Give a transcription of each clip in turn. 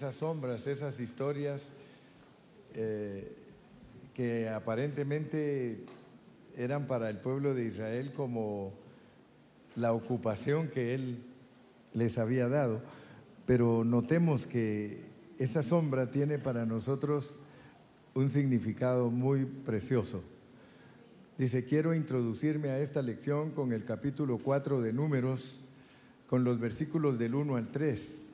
esas sombras, esas historias eh, que aparentemente eran para el pueblo de Israel como la ocupación que él les había dado. Pero notemos que esa sombra tiene para nosotros un significado muy precioso. Dice, quiero introducirme a esta lección con el capítulo 4 de Números, con los versículos del 1 al 3.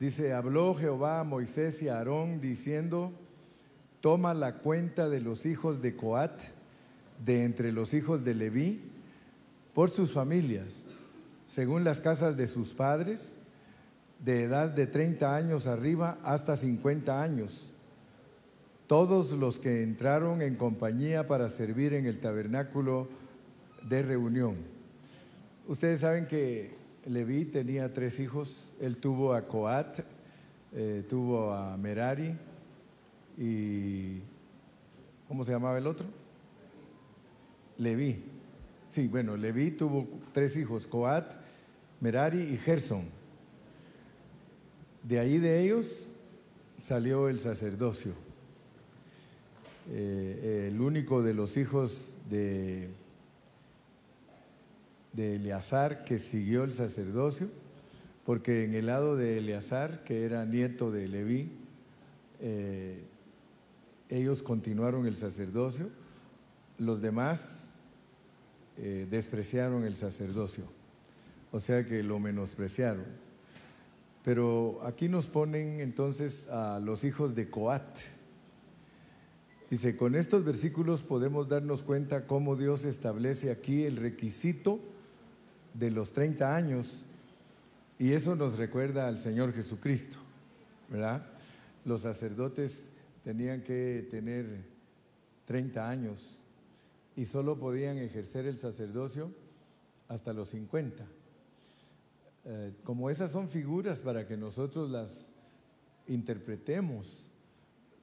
Dice, habló Jehová a Moisés y a Aarón diciendo, toma la cuenta de los hijos de Coat, de entre los hijos de Leví, por sus familias, según las casas de sus padres, de edad de 30 años arriba hasta 50 años todos los que entraron en compañía para servir en el tabernáculo de reunión. Ustedes saben que Leví tenía tres hijos, él tuvo a Coat, eh, tuvo a Merari y ¿cómo se llamaba el otro? Leví. Sí, bueno, Leví tuvo tres hijos, Coat, Merari y Gerson. De ahí de ellos salió el sacerdocio. Eh, el único de los hijos de, de Eleazar que siguió el sacerdocio, porque en el lado de Eleazar, que era nieto de Leví, eh, ellos continuaron el sacerdocio, los demás eh, despreciaron el sacerdocio, o sea que lo menospreciaron. Pero aquí nos ponen entonces a los hijos de Coat, Dice, con estos versículos podemos darnos cuenta cómo Dios establece aquí el requisito de los 30 años y eso nos recuerda al Señor Jesucristo, ¿verdad? Los sacerdotes tenían que tener 30 años y solo podían ejercer el sacerdocio hasta los 50. Eh, como esas son figuras para que nosotros las interpretemos,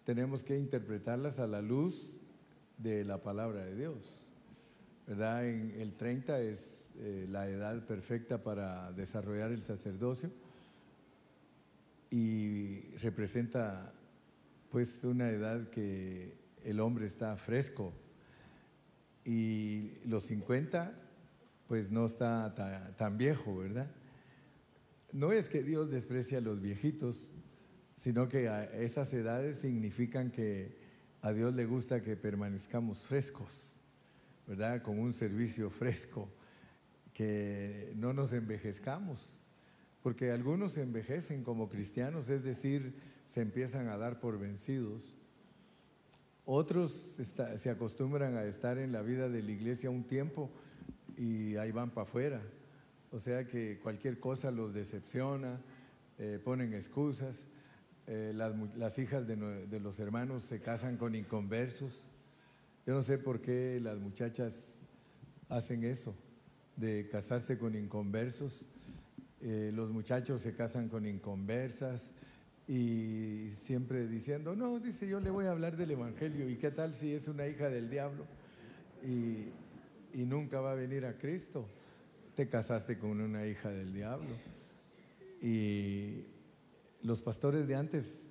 tenemos que interpretarlas a la luz de la palabra de Dios. En el 30 es eh, la edad perfecta para desarrollar el sacerdocio y representa pues una edad que el hombre está fresco. Y los 50 pues no está tan viejo, ¿verdad? No es que Dios desprecia a los viejitos, sino que esas edades significan que a Dios le gusta que permanezcamos frescos, ¿verdad? Con un servicio fresco, que no nos envejezcamos, porque algunos se envejecen como cristianos, es decir, se empiezan a dar por vencidos. Otros se acostumbran a estar en la vida de la iglesia un tiempo y ahí van para afuera. O sea que cualquier cosa los decepciona, eh, ponen excusas. Eh, las, hijas de, los hermanos se casan con inconversos. Yo no sé por qué las muchachas hacen eso, de casarse con inconversos. Eh, los muchachos se casan con inconversas y siempre diciendo, no, dice, yo le voy a hablar del Evangelio. ¿Y qué tal si es una hija del diablo y, y nunca va a venir a Cristo? Te casaste con una hija del diablo. Y los pastores de antes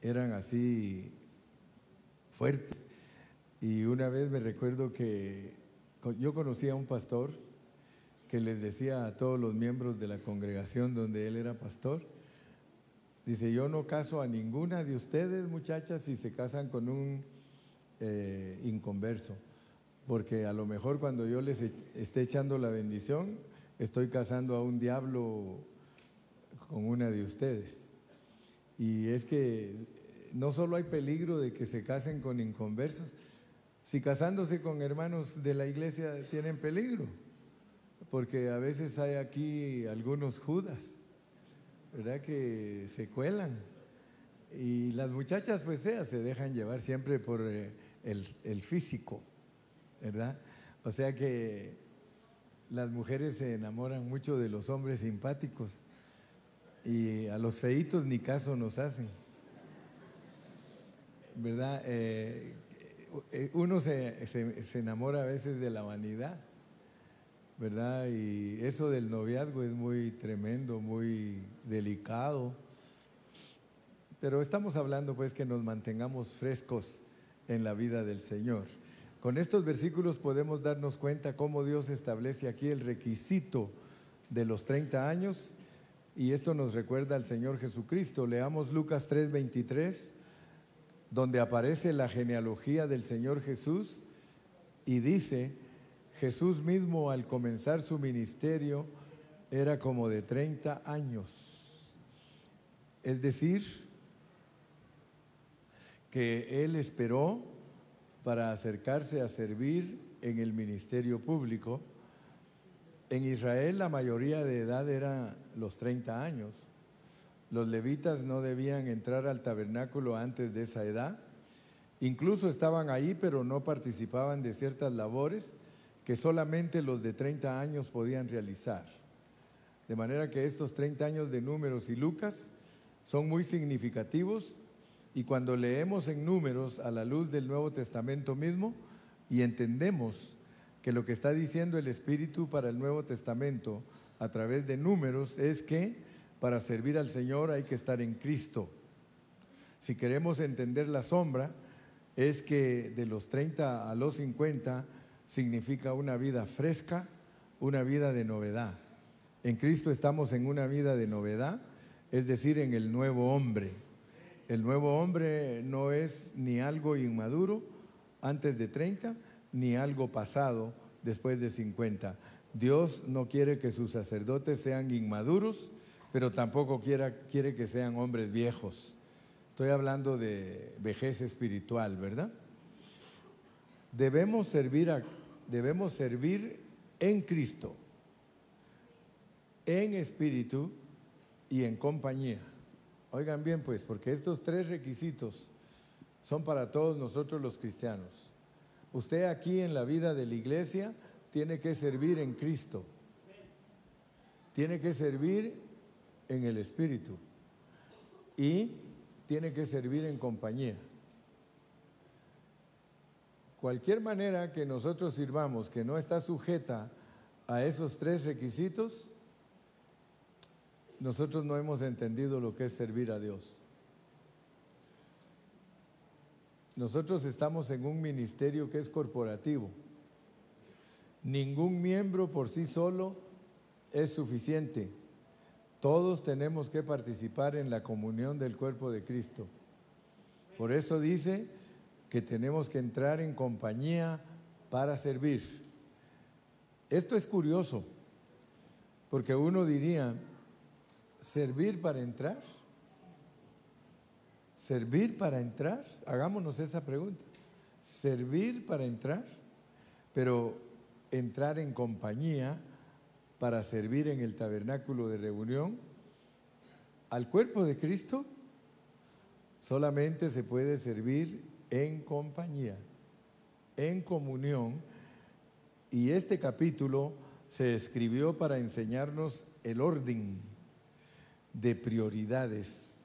eran así fuertes. Y una vez me recuerdo que yo conocí a un pastor que les decía a todos los miembros de la congregación donde él era pastor, dice, yo no caso a ninguna de ustedes muchachas si se casan con un eh, inconverso, porque a lo mejor cuando yo les esté echando la bendición, estoy casando a un diablo con una de ustedes. Y es que no solo hay peligro de que se casen con inconversos, si casándose con hermanos de la iglesia tienen peligro, porque a veces hay aquí algunos judas, ¿verdad? Que se cuelan. Y las muchachas, pues sea, se dejan llevar siempre por eh, el, el físico, ¿verdad? O sea que las mujeres se enamoran mucho de los hombres simpáticos y a los feitos ni caso nos hacen. ¿Verdad? Eh, uno se, enamora a veces de la vanidad, ¿verdad? Y eso del noviazgo es muy tremendo, muy delicado, Pero estamos hablando pues que nos mantengamos frescos en la vida del Señor. Con estos versículos podemos darnos cuenta cómo Dios establece aquí el requisito de los 30 años y esto nos recuerda al Señor Jesucristo. Leamos Lucas 3:23, donde aparece la genealogía del Señor Jesús y dice, Jesús mismo al comenzar su ministerio era como de 30 años. Es decir, que él esperó para acercarse a servir en el ministerio público. En Israel la mayoría de edad era los 30 años. Los levitas no debían entrar al tabernáculo antes de esa edad. Incluso estaban ahí, pero no participaban de ciertas labores que solamente los de 30 años podían realizar. De manera que estos 30 años de números y Lucas son muy significativos y cuando leemos en números a la luz del Nuevo Testamento mismo y entendemos que lo que está diciendo el Espíritu para el Nuevo Testamento a través de números es que para servir al Señor hay que estar en Cristo. Si queremos entender la sombra, es que de los 30 a los 50 significa una vida fresca, una vida de novedad. En Cristo estamos en una vida de novedad, es decir, en el nuevo hombre. El nuevo hombre no es ni algo inmaduro antes de 30, ni algo pasado después de 50. Dios no quiere que sus sacerdotes sean inmaduros, pero tampoco quiere, quiere que sean hombres viejos. Estoy hablando de vejez espiritual, ¿verdad? Debemos servir, debemos servir en Cristo, en espíritu y en compañía. Oigan bien, pues, porque estos tres requisitos son para todos nosotros los cristianos. Usted aquí en la vida de la iglesia tiene que servir en Cristo. Tiene que servir en el Espíritu. Y tiene que servir en compañía. Cualquier manera que nosotros sirvamos que no está sujeta a esos tres requisitos, nosotros no hemos entendido lo que es servir a Dios. Nosotros estamos en un ministerio que es corporativo. Ningún miembro por sí solo es suficiente. Todos tenemos que participar en la comunión del cuerpo de Cristo. Por eso dice que tenemos que entrar en compañía para servir. Esto es curioso, porque uno diría, servir para entrar? ¿Servir para entrar? Hagámonos esa pregunta. ¿Servir para entrar? Pero entrar en compañía para servir en el tabernáculo de reunión al cuerpo de Cristo solamente se puede servir en compañía, en comunión. Y este capítulo se escribió para enseñarnos el orden de prioridades,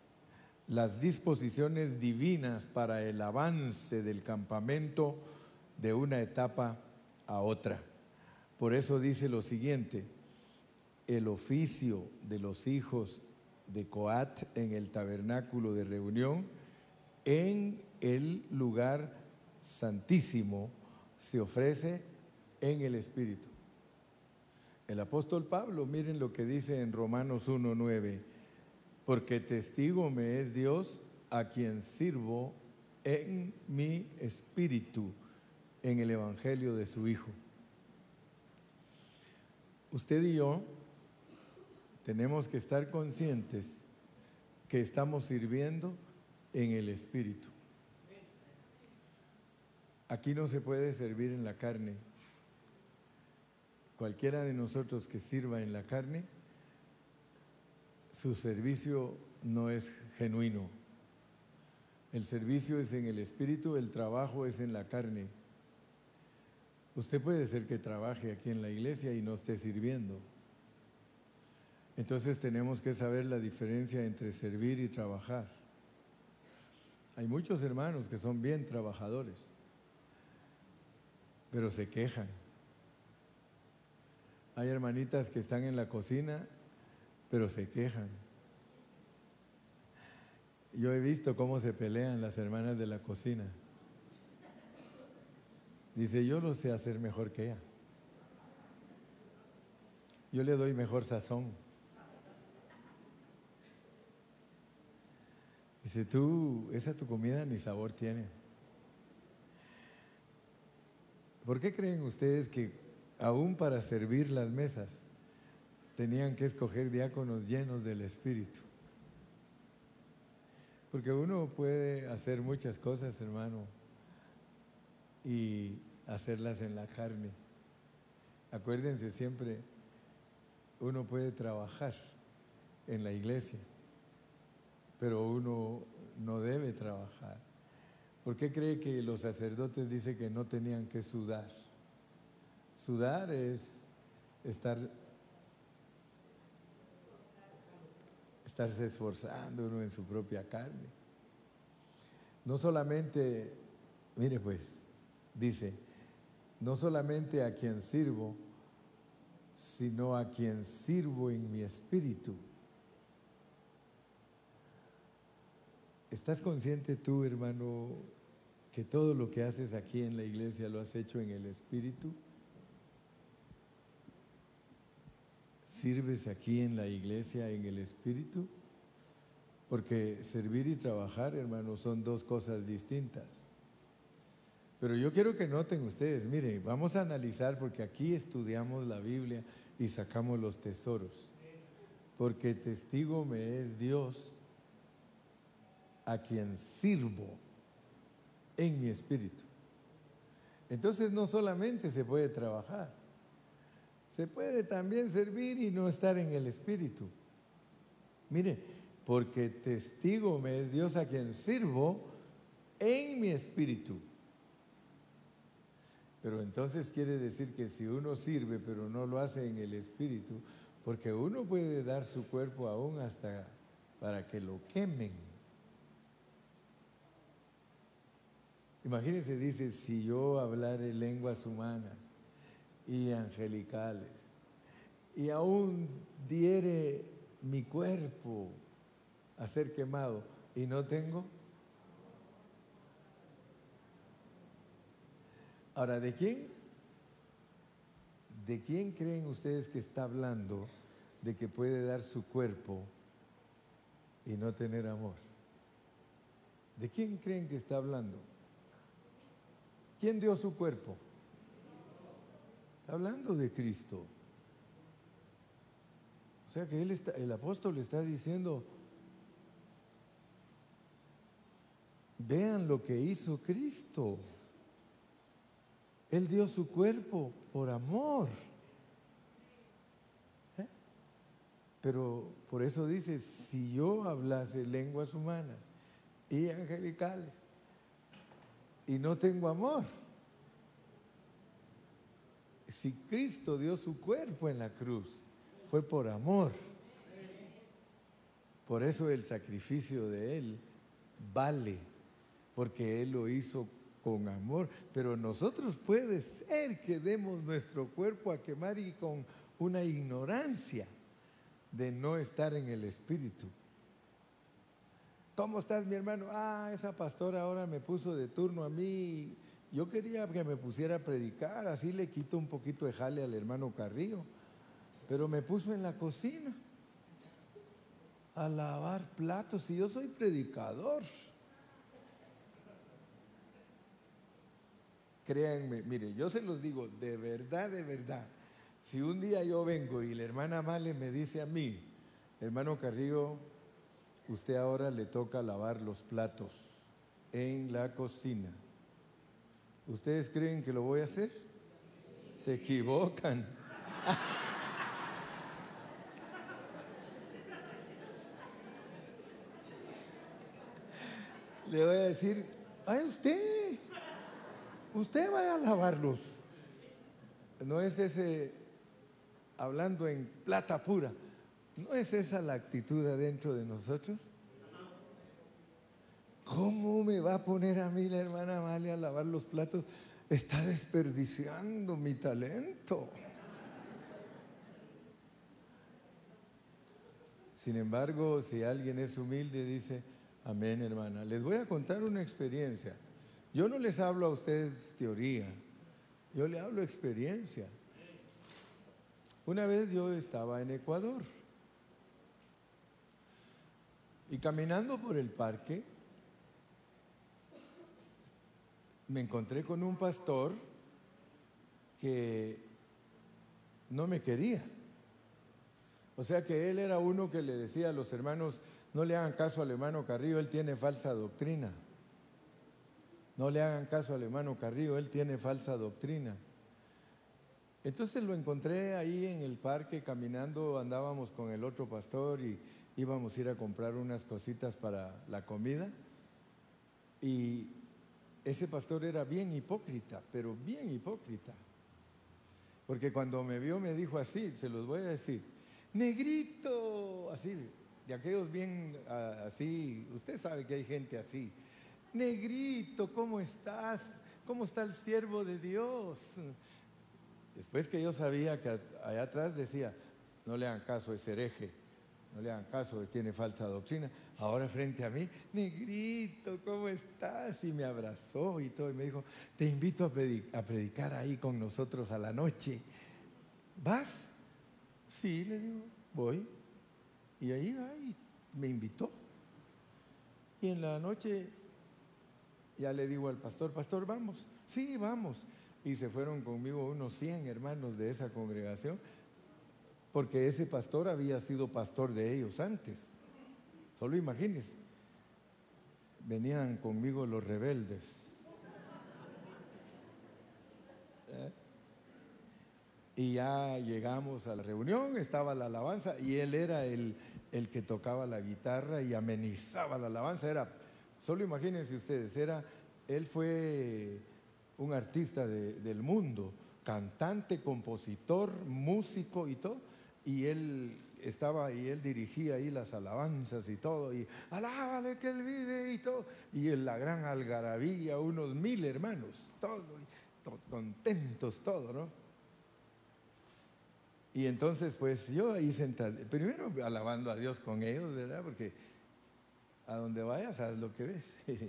las disposiciones divinas para el avance del campamento de una etapa a otra. Por eso dice lo siguiente, el oficio de los hijos de Coat en el tabernáculo de reunión, en el lugar santísimo, se ofrece en el Espíritu. El apóstol Pablo, miren lo que dice en Romanos 1.9, porque testigo me es Dios a quien sirvo en mi espíritu en el Evangelio de su Hijo. Usted y yo tenemos que estar conscientes que estamos sirviendo en el Espíritu. Aquí no se puede servir en la carne. Cualquiera de nosotros que sirva en la carne su servicio no es genuino. El servicio es en el espíritu, el trabajo es en la carne. Usted puede ser que trabaje aquí en la iglesia y no esté sirviendo. Entonces tenemos que saber la diferencia entre servir y trabajar. Hay muchos hermanos que son bien trabajadores, pero se quejan. Hay hermanitas que están en la cocina pero se quejan. Yo he visto cómo se pelean las hermanas de la cocina. Dice, yo lo sé hacer mejor que ella. Yo le doy mejor sazón. Dice, tú, esa tu comida ni sabor tiene. ¿Por qué creen ustedes que aún para servir las mesas tenían que escoger diáconos llenos del Espíritu? Porque uno puede hacer muchas cosas, hermano, y hacerlas en la carne. Acuérdense siempre, uno puede trabajar en la iglesia, pero uno no debe trabajar. ¿Por qué cree que los sacerdotes dicen que no tenían que sudar? Sudar es estar estarse esforzando uno en su propia carne. No solamente, mire pues, dice, no solamente a quien sirvo, sino a quien sirvo en mi espíritu. ¿Estás consciente tú, hermano, que todo lo que haces aquí en la iglesia lo has hecho en el Espíritu? ¿Sirves aquí en la iglesia en el Espíritu? Porque servir y trabajar, hermano, son dos cosas distintas. Pero yo quiero que noten ustedes, mire, vamos a analizar porque aquí estudiamos la Biblia y sacamos los tesoros. Porque testigo me es Dios a quien sirvo en mi espíritu. Entonces no solamente se puede trabajar, se puede también servir y no estar en el espíritu. Mire, porque testigo me es Dios a quien sirvo en mi espíritu. Pero entonces quiere decir que si uno sirve pero no lo hace en el espíritu, porque uno puede dar su cuerpo aún hasta para que lo quemen. Imagínense, dice, si yo hablare lenguas humanas y angelicales y aún diere mi cuerpo a ser quemado y no tengo. Ahora, ¿de quién? ¿De quién creen ustedes que está hablando de que puede dar su cuerpo y no tener amor? ¿De quién creen que está hablando? ¿Quién dio su cuerpo? Está hablando de Cristo. O sea que él está, el apóstol está diciendo, vean lo que hizo Cristo. Él dio su cuerpo por amor. ¿Eh? Pero por eso dice, si yo hablase lenguas humanas y angelicales, y no tengo amor. Si Cristo dio su cuerpo en la cruz, fue por amor. Por eso el sacrificio de Él vale, porque Él lo hizo con amor. Pero nosotros puede ser que demos nuestro cuerpo a quemar y con una ignorancia de no estar en el Espíritu. ¿Cómo estás, mi hermano? Ah, esa pastora ahora me puso de turno a mí. Yo quería que me pusiera a predicar, así le quito un poquito de jale al hermano Carrillo. Pero me puso en la cocina a lavar platos y yo soy predicador. Créanme, mire, yo se los digo de verdad, de verdad. Si un día yo vengo y la hermana Male me dice a mí, hermano Carrillo, usted ahora le toca lavar los platos en la cocina. ¿Ustedes creen que lo voy a hacer? Se equivocan. le voy a decir, ay usted, usted vaya a lavarlos. No es ese, hablando en plata pura, ¿No es esa la actitud adentro de nosotros? ¿Cómo me va a poner a mí la hermana Amalia a lavar los platos? Está desperdiciando mi talento. Sin embargo, si alguien es humilde, dice, Amén, hermana. Les voy a contar una experiencia. Yo no les hablo a ustedes teoría, yo le hablo experiencia. Una vez yo estaba en Ecuador y caminando por el parque me encontré con un pastor que no me quería. O sea que él era uno que le decía a los hermanos, no le hagan caso al hermano Carrillo, él tiene falsa doctrina. No le hagan caso al hermano Carrillo, él tiene falsa doctrina. Entonces lo encontré ahí en el parque caminando, andábamos con el otro pastor y íbamos a ir a comprar unas cositas para la comida. Y ese pastor era bien hipócrita, pero bien hipócrita. Porque cuando me vio me dijo así, se los voy a decir, negrito, así, de aquellos bien ah, así, usted sabe que hay gente así, negrito, ¿cómo estás? ¿Cómo está el siervo de Dios? Después que yo sabía que allá atrás decía, no le hagan caso, es hereje, no le hagan caso, tiene falsa doctrina. Ahora frente a mí, negrito, ¿cómo estás? Y me abrazó y todo, y me dijo, te invito a predicar ahí con nosotros a la noche. ¿Vas? Sí, le digo, voy. Y ahí va y me invitó. Y en la noche ya le digo al pastor, pastor, vamos. Sí, vamos. Y se fueron conmigo unos 100 hermanos de esa congregación, porque ese pastor había sido pastor de ellos antes. Solo imagínense. Venían conmigo los rebeldes. ¿Eh? Y ya llegamos a la reunión, estaba la alabanza y él era el, el que tocaba la guitarra y amenizaba la alabanza. Era, solo imagínense ustedes, era, él fue un artista del mundo, cantante, compositor, músico y todo, y él estaba y él dirigía ahí las alabanzas y todo, y alábale que él vive y todo, y en la gran algarabía, unos mil hermanos, todo, contentos, todo, ¿no? Y entonces, pues yo ahí sentado, primero alabando a Dios con ellos, ¿verdad? Porque a donde vayas, haz lo que ves.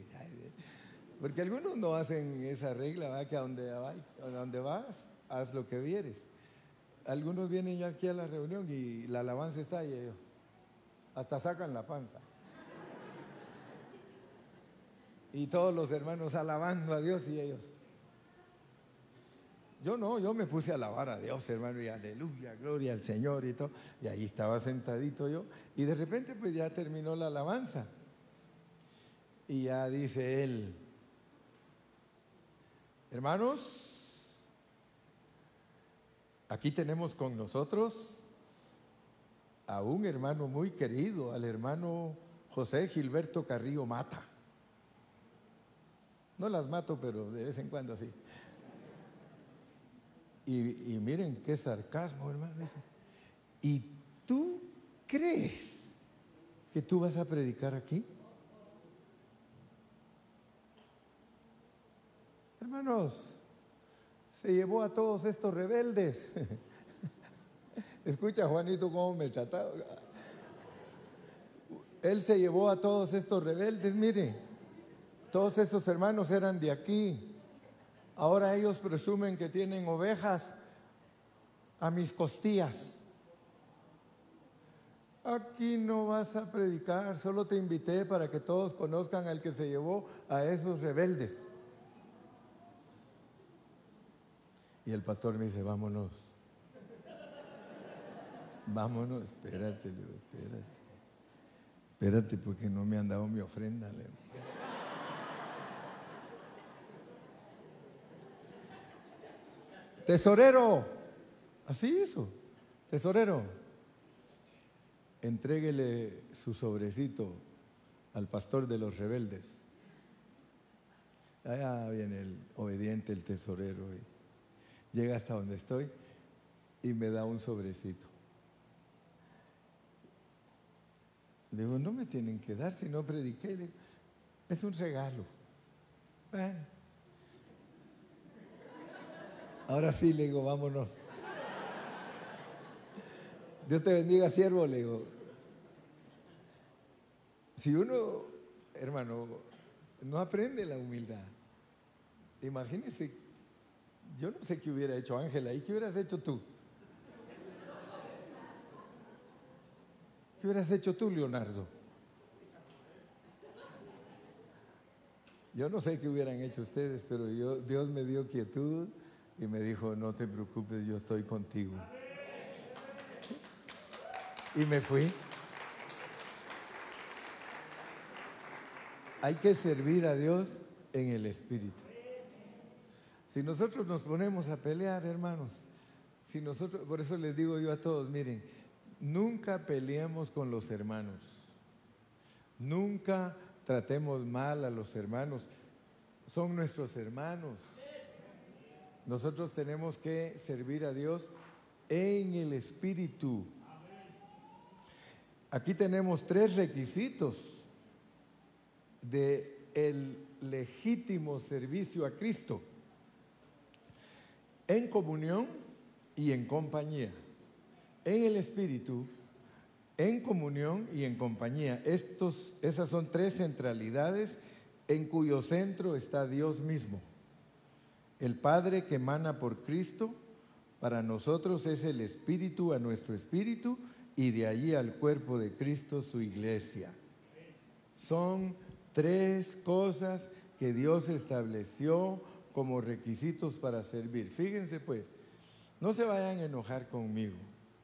Porque algunos no hacen esa regla, ¿verdad? que a donde, a donde vas, haz lo que vieres. Algunos vienen ya aquí a la reunión y la alabanza está ahí ellos. Hasta sacan la panza. Y todos los hermanos alabando a Dios y ellos. Yo no, yo me puse a alabar a Dios, hermano, y aleluya, gloria al Señor y todo. Y ahí estaba sentadito yo. Y de repente pues ya terminó la alabanza. Y ya dice él, hermanos, aquí tenemos con nosotros a un hermano muy querido, al hermano José Gilberto Carrillo Mata. No las mato, pero de vez en cuando sí. Y, miren qué sarcasmo, hermano. ¿Y tú crees que tú vas a predicar aquí? Hermanos, se llevó a todos estos rebeldes. Escucha, Juanito, cómo me trataba. Él se llevó a todos estos rebeldes, mire. Todos esos hermanos eran de aquí. Ahora ellos presumen que tienen ovejas a mis costillas. Aquí no vas a predicar, solo te invité para que todos conozcan al que se llevó a esos rebeldes. Y el pastor me dice, vámonos. Vámonos, espérate, espérate. Espérate porque no me han dado mi ofrenda. Tesorero, así hizo, tesorero, entréguele su sobrecito al pastor de los rebeldes. Allá viene el obediente, el tesorero llega hasta donde estoy y me da un sobrecito. Le digo, no me tienen que dar si no prediqué. es un regalo. Bueno. Ahora sí, le digo, vámonos. Dios te bendiga, siervo, le digo. Si uno hermano, no aprende la humildad. Imagínese, yo no sé qué hubiera hecho Ángela, ¿y qué hubieras hecho tú? ¿Qué hubieras hecho tú, Leonardo? Yo no sé qué hubieran hecho ustedes, pero Dios me dio quietud y me dijo, no te preocupes, yo estoy contigo. Y me fui. Hay que servir a Dios en el Espíritu. Si nosotros nos ponemos a pelear, hermanos, si nosotros, por eso les digo yo a todos, miren, nunca peleemos con los hermanos. Nunca tratemos mal a los hermanos. Son nuestros hermanos. Nosotros tenemos que servir a Dios en el Espíritu. Aquí tenemos tres requisitos de el legítimo servicio a Cristo. En comunión y en compañía. En el Espíritu, en comunión y en compañía. Esas son tres centralidades en cuyo centro está Dios mismo. El Padre que emana por Cristo, para nosotros es el Espíritu a nuestro Espíritu y de allí al cuerpo de Cristo, su iglesia. Son tres cosas que Dios estableció como requisitos para servir. Fíjense pues, no se vayan a enojar conmigo,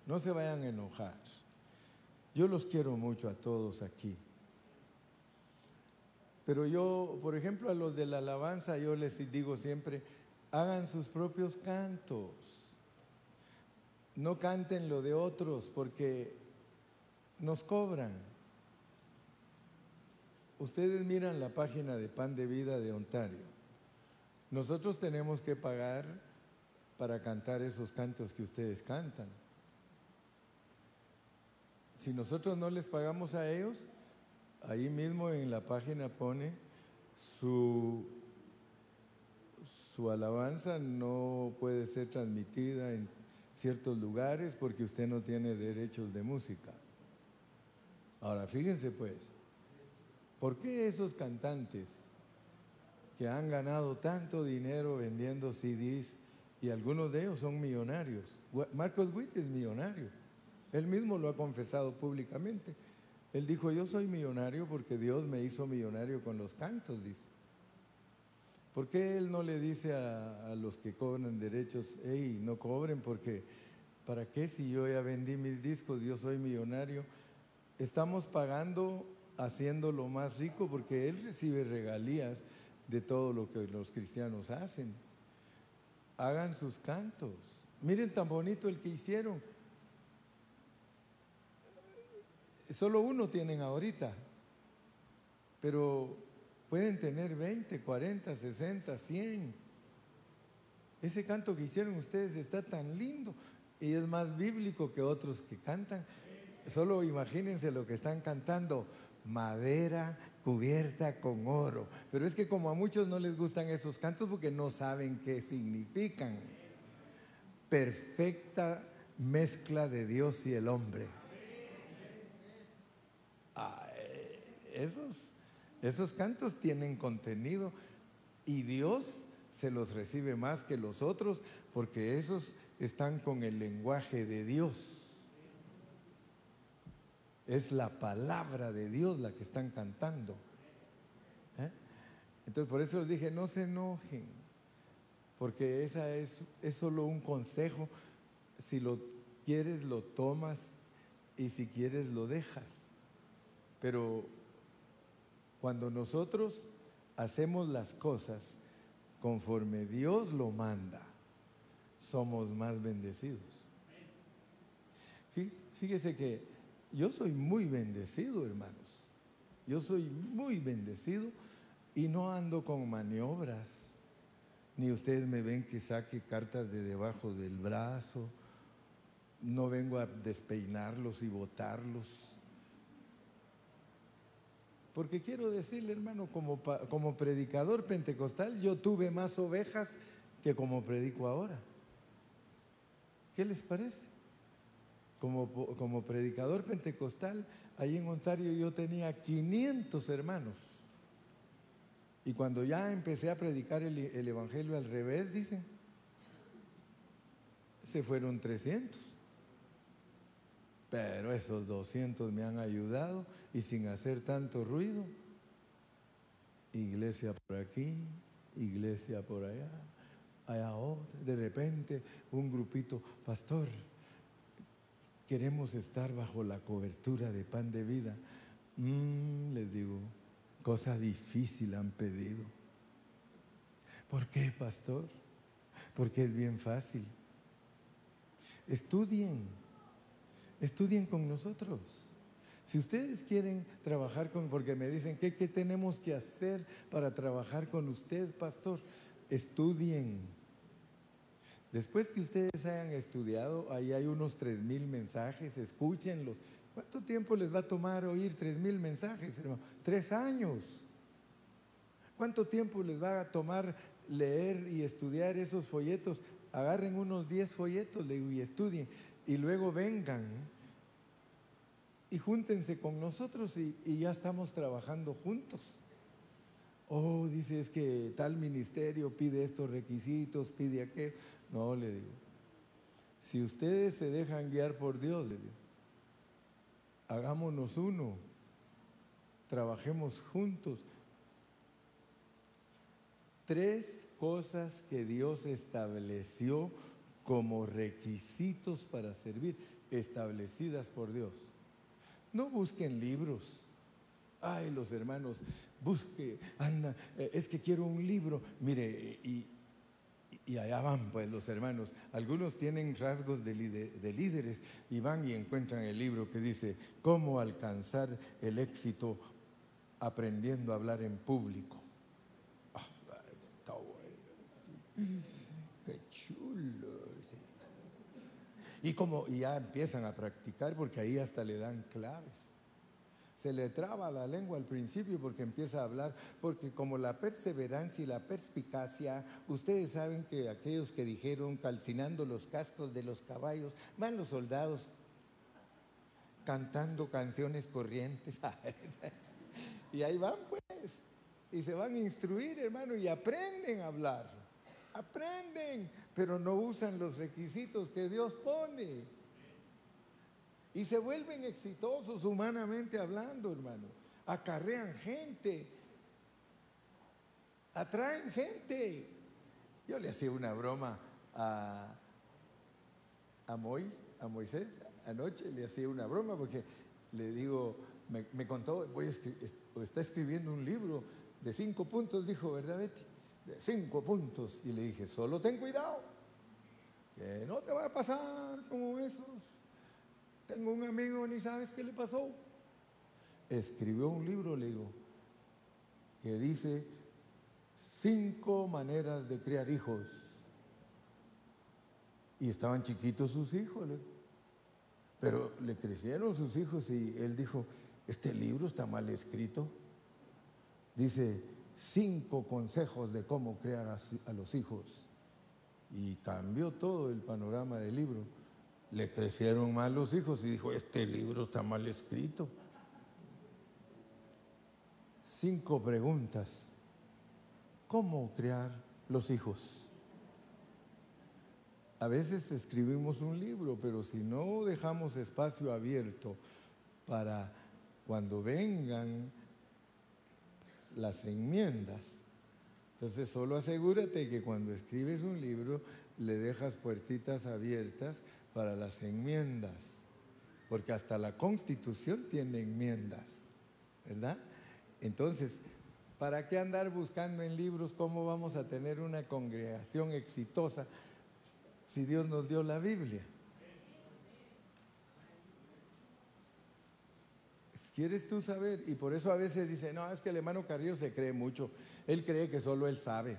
no se vayan a enojar. Yo los quiero mucho a todos aquí. Pero yo, por ejemplo, a los de la alabanza, yo les digo siempre, hagan sus propios cantos. No canten lo de otros porque nos cobran. Ustedes miran la página de Pan de Vida de Ontario. Nosotros tenemos que pagar para cantar esos cantos que ustedes cantan. Si nosotros no les pagamos a ellos, ahí mismo en la página pone su, su alabanza no puede ser transmitida en ciertos lugares porque usted no tiene derechos de música. Ahora, fíjense pues, ¿por qué esos cantantes que han ganado tanto dinero vendiendo CDs y algunos de ellos son millonarios? Marcos Witt es millonario. Él mismo lo ha confesado públicamente. Él dijo, yo soy millonario porque Dios me hizo millonario con los cantos, dice. ¿Por qué Él no le dice a, los que cobran derechos, hey, no cobren porque, ¿para qué si yo ya vendí mis discos, yo soy millonario? Estamos pagando haciéndolo más rico porque Él recibe regalías de todo lo que los cristianos hacen. Hagan sus cantos. Miren tan bonito el que hicieron solo uno tienen ahorita, pero pueden tener 20, 40, 60, 100. Ese canto que hicieron ustedes está tan lindo y es más bíblico que otros que cantan. Solo imagínense lo que están cantando, madera cubierta con oro. Pero es que como a muchos no les gustan esos cantos porque no saben qué significan. Perfecta mezcla de Dios y el hombre. esos, esos cantos tienen contenido y Dios se los recibe más que los otros porque esos están con el lenguaje de Dios. Es la palabra de Dios la que están cantando. ¿eh? Entonces por eso les dije, no se enojen, porque esa es, es solo un consejo. Si lo quieres, lo tomas y si quieres, lo dejas. Pero cuando nosotros hacemos las cosas conforme Dios lo manda, somos más bendecidos. Fíjese que yo soy muy bendecido, hermanos. Yo soy muy bendecido y no ando con maniobras. Ni ustedes me ven que saque cartas de debajo del brazo. No vengo a despeinarlos y botarlos. Porque quiero decirle, hermano, como, como predicador pentecostal, yo tuve más ovejas que como predico ahora. ¿Qué les parece? Como, como predicador pentecostal, ahí en Ontario yo tenía 500 hermanos. Y cuando ya empecé a predicar el, el Evangelio al revés, dicen, se fueron 300. Pero esos 200 me han ayudado y sin hacer tanto ruido, iglesia por aquí, iglesia por allá, allá otra. De repente un grupito, pastor, queremos estar bajo la cobertura de pan de vida. Mm, les digo, cosa difícil han pedido. ¿Por qué, pastor? Porque es bien fácil. Estudien, estudien con nosotros. Si ustedes quieren trabajar con, porque me dicen, ¿qué, qué tenemos que hacer para trabajar con usted, pastor? Estudien. Después que ustedes hayan estudiado, ahí hay unos tres mil mensajes, escúchenlos. ¿Cuánto tiempo les va a tomar oír tres mil mensajes, hermano? Tres años. ¿Cuánto tiempo les va a tomar leer y estudiar esos folletos? Agarren unos diez folletos y estudien. Y luego vengan y júntense con nosotros y, ya estamos trabajando juntos. Oh, dice, es que tal ministerio pide estos requisitos, pide aquello. No, le digo. Si ustedes se dejan guiar por Dios, le digo, hagámonos uno, trabajemos juntos. Tres cosas que Dios estableció como requisitos para servir, establecidas por Dios. No busquen libros. Ay, los hermanos, busque, anda, eh, es que quiero un libro. Mire, y, allá van pues los hermanos. Algunos tienen rasgos de, de, líderes y van y encuentran el libro que dice, ¿cómo alcanzar el éxito aprendiendo a hablar en público? Ah, está bueno. Qué chulo. Y como ya empiezan a practicar porque ahí hasta le dan claves. Se le traba la lengua al principio porque empieza a hablar, porque como la perseverancia y la perspicacia, ustedes saben que aquellos que dijeron calcinando los cascos de los caballos, van los soldados cantando canciones corrientes. y ahí van pues, y se van a instruir, hermano, y aprenden a hablar aprenden, pero no usan los requisitos que Dios pone. Y se vuelven exitosos humanamente hablando, hermano. Acarrean gente, atraen gente. Yo le hacía una broma a, a, Moy, a Moisés, anoche le hacía una broma porque le digo, me, contó, voy está escribiendo un libro de cinco puntos, dijo, ¿verdad, Betty? cinco puntos. Y le dije, solo ten cuidado, que no te va a pasar como esos. Tengo un amigo, ni sabes qué le pasó. Escribió un libro, le digo, que dice cinco maneras de criar hijos. Y estaban chiquitos sus hijos, pero le crecieron sus hijos y él dijo, este libro está mal escrito. Dice, cinco consejos de cómo crear a, los hijos. Y cambió todo el panorama del libro. Le crecieron mal los hijos y dijo, este libro está mal escrito. Cinco preguntas. ¿Cómo crear los hijos? A veces escribimos un libro, pero si no dejamos espacio abierto para cuando vengan las enmiendas. Entonces solo asegúrate que cuando escribes un libro le dejas puertitas abiertas para las enmiendas, porque hasta la constitución tiene enmiendas, ¿verdad? Entonces, ¿para qué andar buscando en libros cómo vamos a tener una congregación exitosa si Dios nos dio la Biblia? ¿Quieres tú saber? Y por eso a veces dice, no, es que el hermano Carrillo se cree mucho. Él cree que solo él sabe.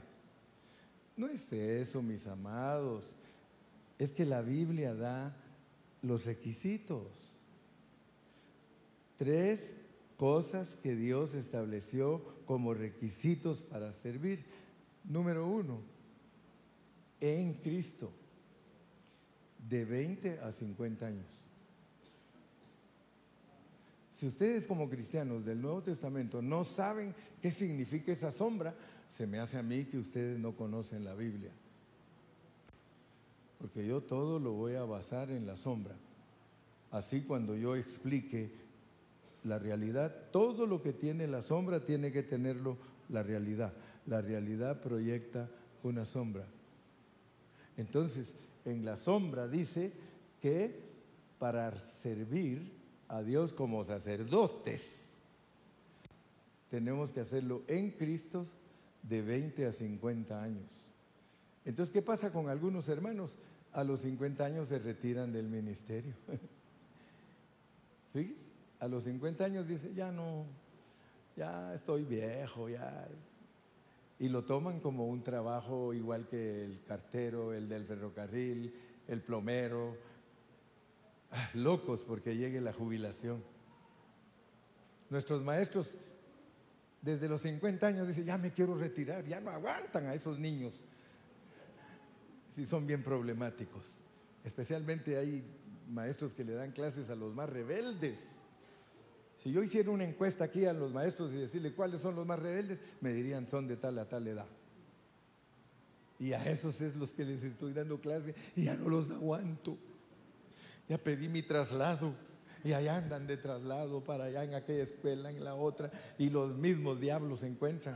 No es eso, mis amados. Es que la Biblia da los requisitos. Tres cosas que Dios estableció como requisitos para servir. Número uno, en Cristo, de 20 a 50 años. Si ustedes como cristianos del Nuevo Testamento no saben qué significa esa sombra, se me hace a mí que ustedes no conocen la Biblia. Porque yo todo lo voy a basar en la sombra. Así cuando yo explique la realidad, todo lo que tiene la sombra tiene que tenerlo la realidad. La realidad proyecta una sombra. Entonces, en la sombra dice que para servir a Dios como sacerdotes, tenemos que hacerlo en Cristo de 20 a 50 años. Entonces, ¿qué pasa con algunos hermanos? A los 50 años se retiran del ministerio. Fíjese, a los 50 años dice, ya no, ya estoy viejo, ya. Y lo toman como un trabajo igual que el cartero, el del ferrocarril, el plomero, Ah, locos porque llegue la jubilación. Nuestros maestros desde los 50 años dicen, ya me quiero retirar, ya no aguantan a esos niños. Si son bien problemáticos. Especialmente hay maestros que le dan clases a los más rebeldes. Si yo hiciera una encuesta aquí a los maestros y decirle cuáles son los más rebeldes, me dirían son de tal a tal edad. Y a esos es los que les estoy dando clase y ya no los aguanto ya pedí mi traslado. Y allá andan de traslado para allá en aquella escuela, en la otra, y los mismos diablos se encuentran.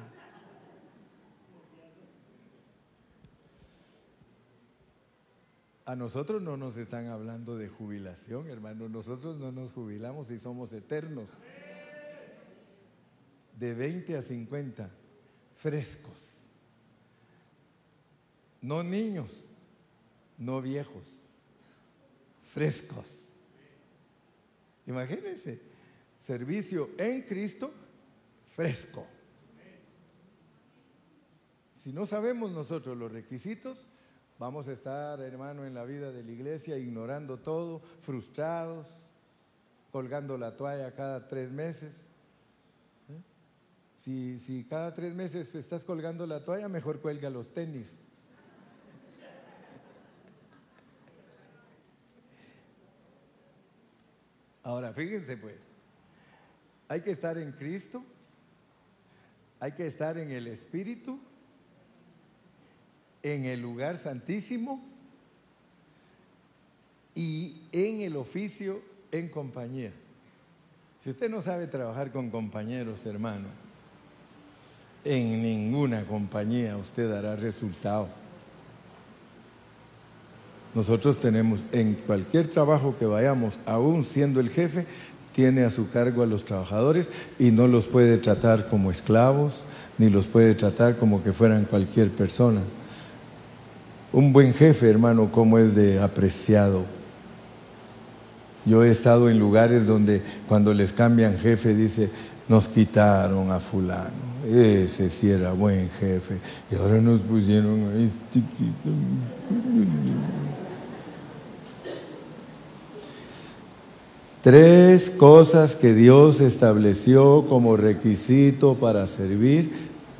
A nosotros no nos están hablando de jubilación, hermano. Nosotros no nos jubilamos y somos eternos. De 20 a 50, frescos. No niños, no viejos frescos. Imagínense, servicio en Cristo fresco. Si no sabemos nosotros los requisitos, vamos a estar, hermano, en la vida de la iglesia ignorando todo, frustrados, colgando la toalla cada tres meses. ¿Eh? Si, si cada tres meses estás colgando la toalla, mejor cuelga los tenis. Ahora, fíjense pues, hay que estar en Cristo, hay que estar en el Espíritu, en el lugar santísimo y en el oficio en compañía. Si usted no sabe trabajar con compañeros, hermano, en ninguna compañía usted dará resultado. Nosotros tenemos en cualquier trabajo que vayamos, aún siendo el jefe, tiene a su cargo a los trabajadores y no los puede tratar como esclavos, ni los puede tratar como que fueran cualquier persona. Un buen jefe, hermano, como es de apreciado. Yo he estado en lugares donde cuando les cambian jefe dice, nos quitaron a fulano, ese sí era buen jefe, y ahora nos pusieron a este Tres cosas que Dios estableció como requisito para servir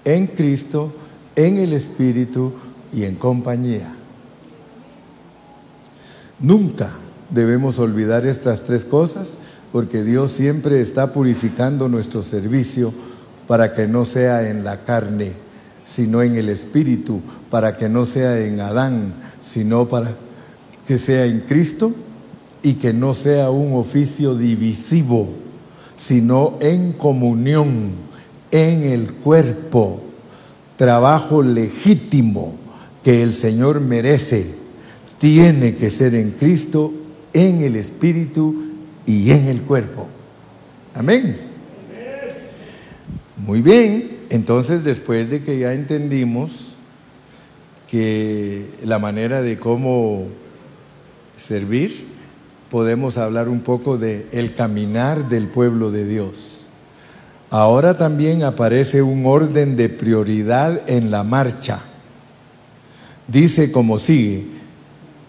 en Cristo, en el Espíritu y en compañía. Nunca debemos olvidar estas tres cosas porque Dios siempre está purificando nuestro servicio para que no sea en la carne, sino en el Espíritu, para que no sea en Adán, sino para que sea en Cristo y que no sea un oficio divisivo, sino en comunión, en el cuerpo, trabajo legítimo que el Señor merece, tiene que ser en Cristo, en el Espíritu y en el cuerpo. Amén. Muy bien, entonces después de que ya entendimos que la manera de cómo servir, podemos hablar un poco de el caminar del pueblo de Dios. Ahora también aparece un orden de prioridad en la marcha. Dice como sigue,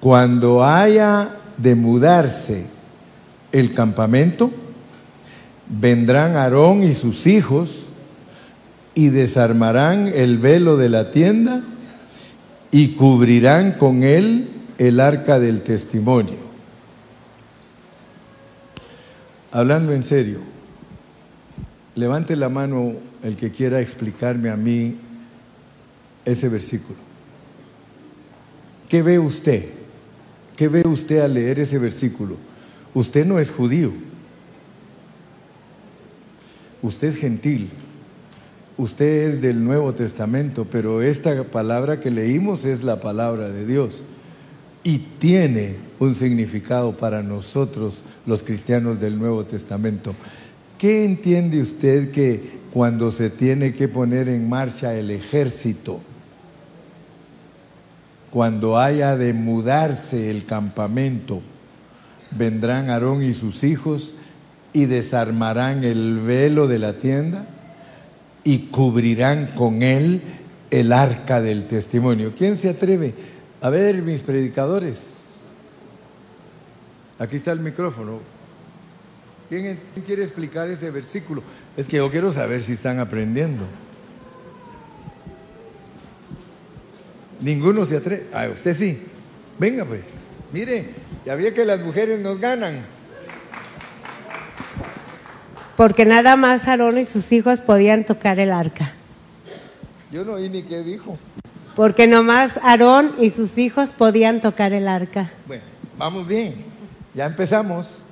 cuando haya de mudarse el campamento, vendrán Aarón y sus hijos y desarmarán el velo de la tienda y cubrirán con él el arca del testimonio. hablando en serio, Levante la mano el que quiera explicarme a mí ese versículo. ¿Qué ve usted? ¿Qué ve usted al leer ese versículo? Usted no es judío. Usted es gentil. Usted es del Nuevo Testamento, pero esta palabra que leímos es la palabra de Dios y tiene un significado para nosotros los cristianos del Nuevo Testamento. ¿Qué entiende usted que cuando se tiene que poner en marcha el ejército, cuando haya de mudarse el campamento, vendrán Aarón y sus hijos y desarmarán el velo de la tienda y cubrirán con él el arca del testimonio. ¿Quién se atreve? A ver, mis predicadores. Aquí está el micrófono. ¿Quién, quiere explicar ese versículo? Es que yo quiero saber si están aprendiendo. Ninguno se atreve. Ah, usted sí. Venga pues. Mire, ya vi que las mujeres nos ganan. Porque nada más Aarón y sus hijos podían tocar el arca. Yo no oí ni qué dijo. Porque nomás Aarón y sus hijos podían tocar el arca. Bueno, vamos bien. Ya empezamos.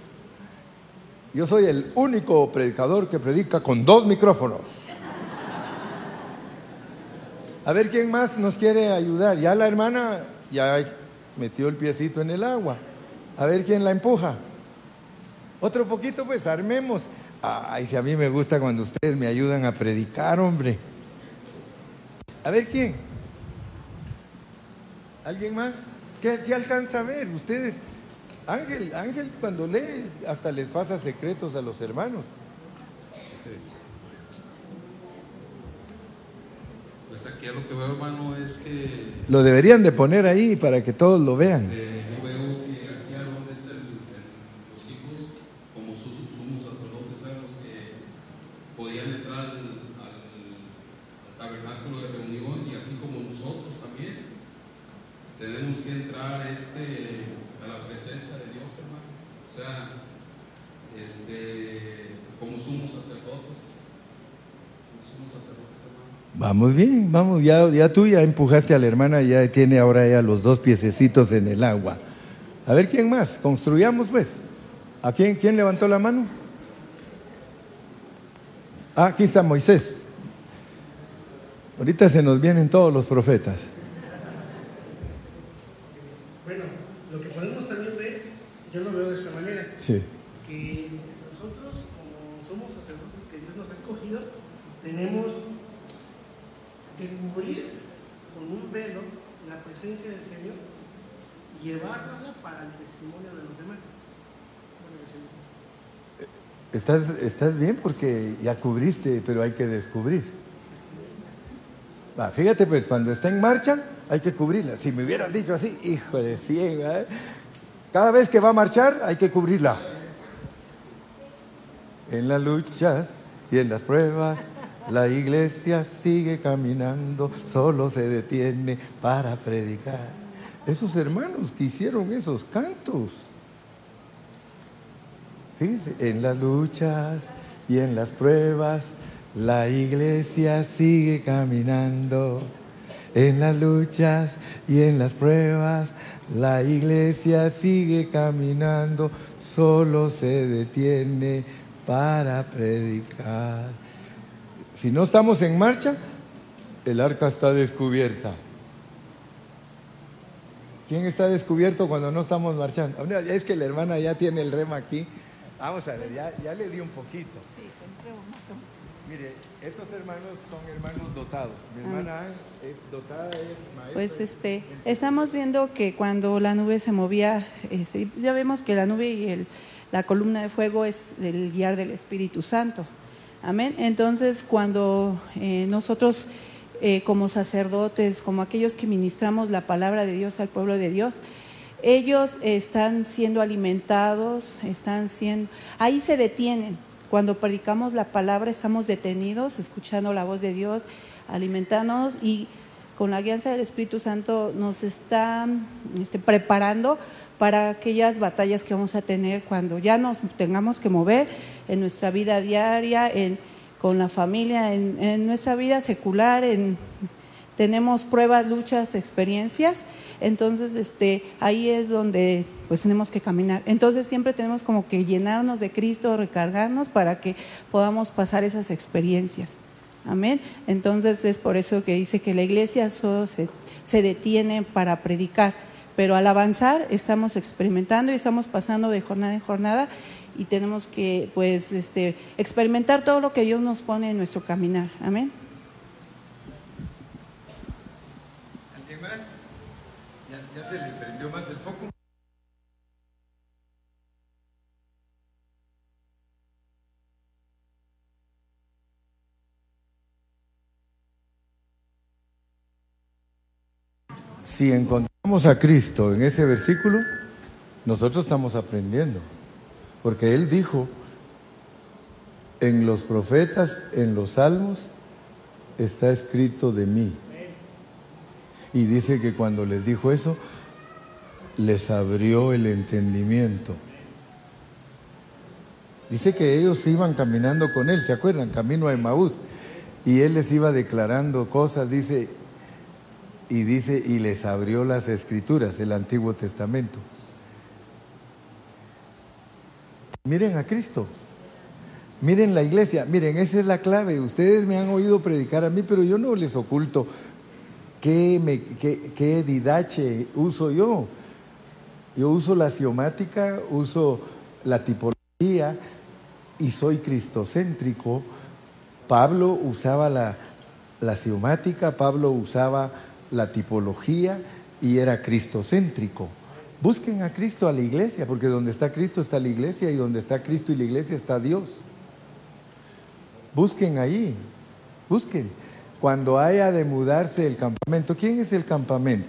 Yo soy el único predicador que predica con dos micrófonos. A ver quién más nos quiere ayudar. Ya la hermana ya metió el piecito en el agua. A ver quién la empuja. Otro poquito, pues armemos. Ay, si a mí me gusta cuando ustedes me ayudan a predicar, hombre. A ver quién. ¿Alguien más? ¿Qué, alcanza a ver? Ustedes, Ángel, Ángel cuando lee hasta les pasa secretos a los hermanos. Pues aquí lo que veo, hermano, es que... Lo deberían de poner ahí para que todos lo vean. yo veo que aquí Aarón es el, los hijos, como sus sumos sacerdotes, eran los que podían entrar al, al tabernáculo de reunión y así como nosotros también tenemos que entrar este, a la presencia de Dios, hermano. O sea, este, como sumos sacerdotes. Como sumos sacerdotes, hermano. Vamos bien, vamos, ya, ya tú ya empujaste a la hermana, ya tiene ahora ya los dos piececitos en el agua. A ver quién más, construyamos pues. ¿A quién, quién levantó la mano? Ah, aquí está Moisés. Ahorita se nos vienen todos los profetas. yo lo veo de esta manera. Sí. Que nosotros, como somos sacerdotes que Dios nos ha escogido, tenemos que cubrir con un velo la presencia del Señor y llevarla para el testimonio de los demás. Estás, estás bien porque ya cubriste, pero hay que descubrir. Fíjate pues, cuando está en marcha, hay que cubrirla. Si me hubieran dicho así, hijo de ciega, ¿eh? Cada vez que va a marchar hay que cubrirla. En las luchas y en las pruebas, la iglesia sigue caminando, solo se detiene para predicar. Esos hermanos que hicieron esos cantos. Fíjense, en las luchas y en las pruebas, la iglesia sigue caminando. En las luchas y en las pruebas, la iglesia sigue caminando, solo se detiene para predicar. Si no estamos en marcha, el arca está descubierta. ¿Quién está descubierto cuando no estamos marchando? Es que la hermana ya tiene el rema aquí. Vamos a ver, ya, ya le di un poquito. Sí, Mire, estos hermanos son hermanos dotados. Mi ah. hermana es dotada, es maestra. Pues este, estamos viendo que cuando la nube se movía, este, ya vemos que la nube y el, la columna de fuego es el guiar del Espíritu Santo. Amén. Entonces, cuando eh, nosotros eh, como sacerdotes, como aquellos que ministramos la palabra de Dios al pueblo de Dios, ellos están siendo alimentados, están siendo, ahí se detienen cuando predicamos la palabra estamos detenidos, escuchando la voz de Dios, alimentándonos y con la guianza del Espíritu Santo nos está este, preparando para aquellas batallas que vamos a tener cuando ya nos tengamos que mover en nuestra vida diaria, en con la familia, en, nuestra vida secular, en, tenemos pruebas, luchas, experiencias, entonces este, ahí es donde pues tenemos que caminar. Entonces siempre tenemos como que llenarnos de Cristo, recargarnos para que podamos pasar esas experiencias. Amén. Entonces es por eso que dice que la iglesia solo se, se detiene para predicar, pero al avanzar estamos experimentando y estamos pasando de jornada en jornada y tenemos que pues este, experimentar todo lo que Dios nos pone en nuestro caminar. Amén. ¿Alguien más? ¿Ya, ya se le prendió más el foco? Si encontramos a Cristo en ese versículo, nosotros estamos aprendiendo. Porque Él dijo, en los profetas, en los salmos, está escrito de mí. Y dice que cuando les dijo eso, les abrió el entendimiento. Dice que ellos iban caminando con él, ¿se acuerdan? Camino a Emaús. Y él les iba declarando cosas, dice, y dice, y les abrió las escrituras, el Antiguo Testamento. Miren a Cristo. Miren la iglesia, miren, esa es la clave. Ustedes me han oído predicar a mí, pero yo no les oculto qué, qué, qué didache uso yo. Yo uso la siomática, uso la tipología y soy cristocéntrico. Pablo usaba la, la siomática, Pablo usaba la tipología y era cristocéntrico. Busquen a Cristo a la iglesia, porque donde está Cristo está la iglesia y donde está Cristo y la iglesia está Dios. Busquen ahí, busquen. Cuando haya de mudarse el campamento, ¿quién es el campamento?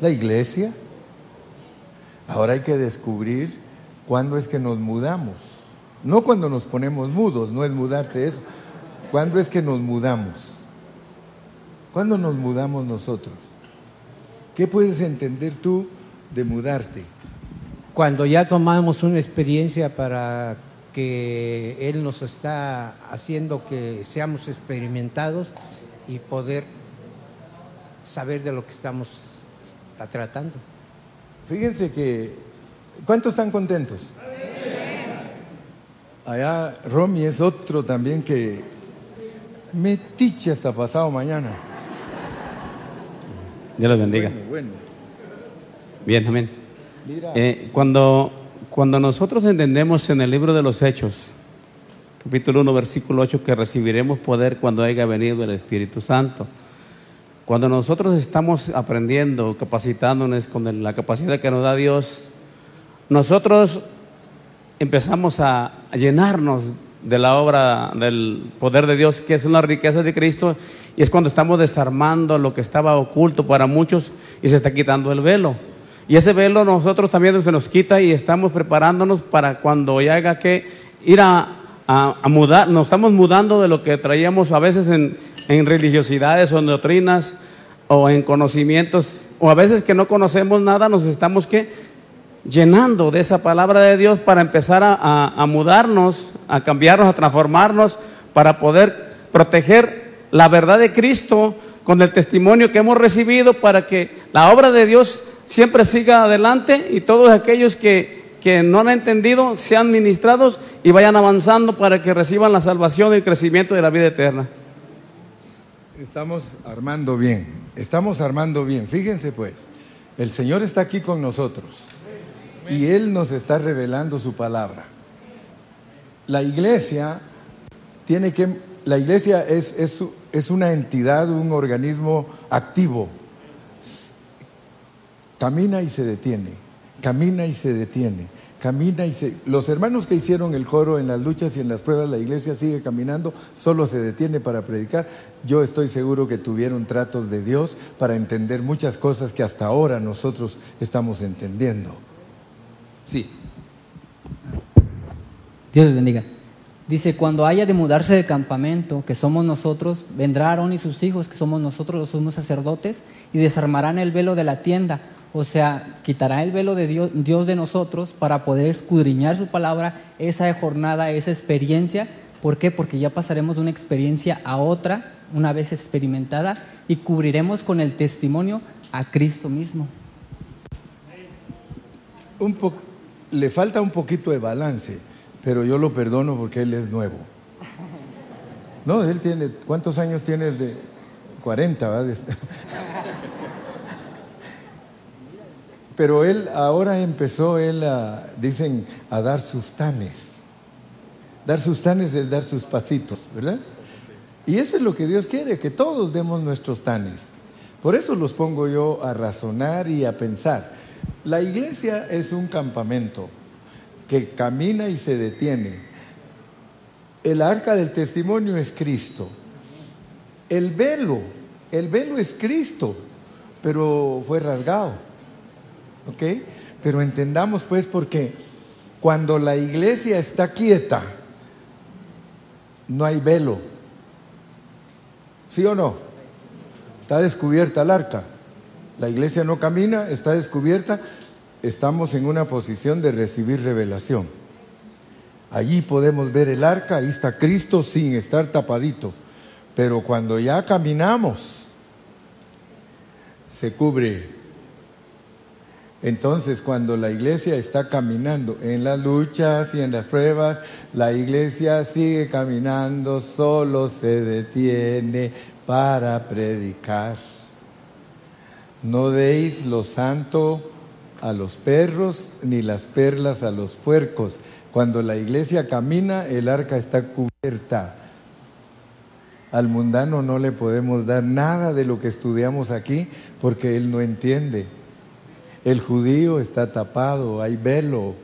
La iglesia. Ahora hay que descubrir cuándo es que nos mudamos. No cuando nos ponemos mudos, no es mudarse eso. ¿Cuándo es que nos mudamos? ¿Cuándo nos mudamos nosotros? ¿Qué puedes entender tú de mudarte? Cuando ya tomamos una experiencia para que Él nos está haciendo que seamos experimentados y poder saber de lo que estamos tratando. Fíjense que, ¿cuántos están contentos? Allá Romy es otro también que me tiche hasta pasado mañana. Dios los bendiga. Bueno, bueno. Bien, amén. Eh, cuando, cuando nosotros entendemos en el libro de los Hechos, capítulo 1, versículo 8, que recibiremos poder cuando haya venido el Espíritu Santo. Cuando nosotros estamos aprendiendo, capacitándonos con la capacidad que nos da Dios, nosotros empezamos a, a llenarnos de la obra del poder de Dios, que es una riqueza de Cristo, y es cuando estamos desarmando lo que estaba oculto para muchos y se está quitando el velo. Y ese velo nosotros también se nos quita y estamos preparándonos para cuando ya haya que ir a, a- a mudar, nos estamos mudando de lo que traíamos a veces en, en religiosidades o en doctrinas o en conocimientos, o a veces que no conocemos nada, nos estamos que llenando de esa palabra de Dios para empezar a, a- mudarnos, a cambiarnos, a transformarnos, para poder proteger la verdad de Cristo con el testimonio que hemos recibido para que la obra de Dios siempre siga adelante y todos aquellos que, que no han entendido sean ministrados y vayan avanzando para que reciban la salvación y el crecimiento de la vida eterna. estamos armando bien, estamos armando bien. Fíjense pues, el Señor está aquí con nosotros y Él nos está revelando su palabra. La iglesia tiene que, la iglesia es, es, es una entidad, un organismo activo. Camina y se detiene, camina y se detiene, camina y se... Los hermanos que hicieron el coro en las luchas y en las pruebas, la iglesia sigue caminando, solo se detiene para predicar. Yo estoy seguro que tuvieron tratos de Dios para entender muchas cosas que hasta ahora nosotros estamos entendiendo. Sí. Dios les bendiga. Dice, cuando haya de mudarse de campamento, que somos nosotros, vendrá Aarón y sus hijos, que somos nosotros los sumos sacerdotes, y desarmarán el velo de la tienda. O sea, quitará el velo de Dios, Dios de nosotros para poder escudriñar su palabra, esa jornada, esa experiencia ¿Por qué? Porque ya pasaremos de una experiencia a otra, una vez experimentada, y cubriremos con el testimonio a Cristo mismo. Un po- le falta un poquito de balance, pero yo lo perdono porque él es nuevo. No, él tiene, ¿cuántos años tiene de 40, ¿verdad? Pero él ahora empezó, él a, dicen, a dar sus tanes. Dar sus tanes es dar sus pasitos, ¿verdad? Y eso es lo que Dios quiere, que todos demos nuestros tanes. Por eso los pongo yo a razonar y a pensar. La iglesia es un campamento que camina y se detiene. El arca del testimonio es Cristo. El velo, el velo es Cristo, pero fue rasgado. ¿Ok? Pero entendamos pues porque cuando la iglesia está quieta, no hay velo. ¿Sí o no? Está descubierta el arca. La iglesia no camina, está descubierta. Estamos en una posición de recibir revelación. Allí podemos ver el arca, ahí está Cristo sin estar tapadito. Pero cuando ya caminamos, se cubre. Entonces, cuando la iglesia está caminando en las luchas y en las pruebas, la iglesia sigue caminando, solo se detiene para predicar. No deis lo santo a los perros ni las perlas a los puercos. Cuando la iglesia camina, el arca está cubierta. Al mundano no le podemos dar nada de lo que estudiamos aquí porque él no entiende. El judío está tapado, hay velo.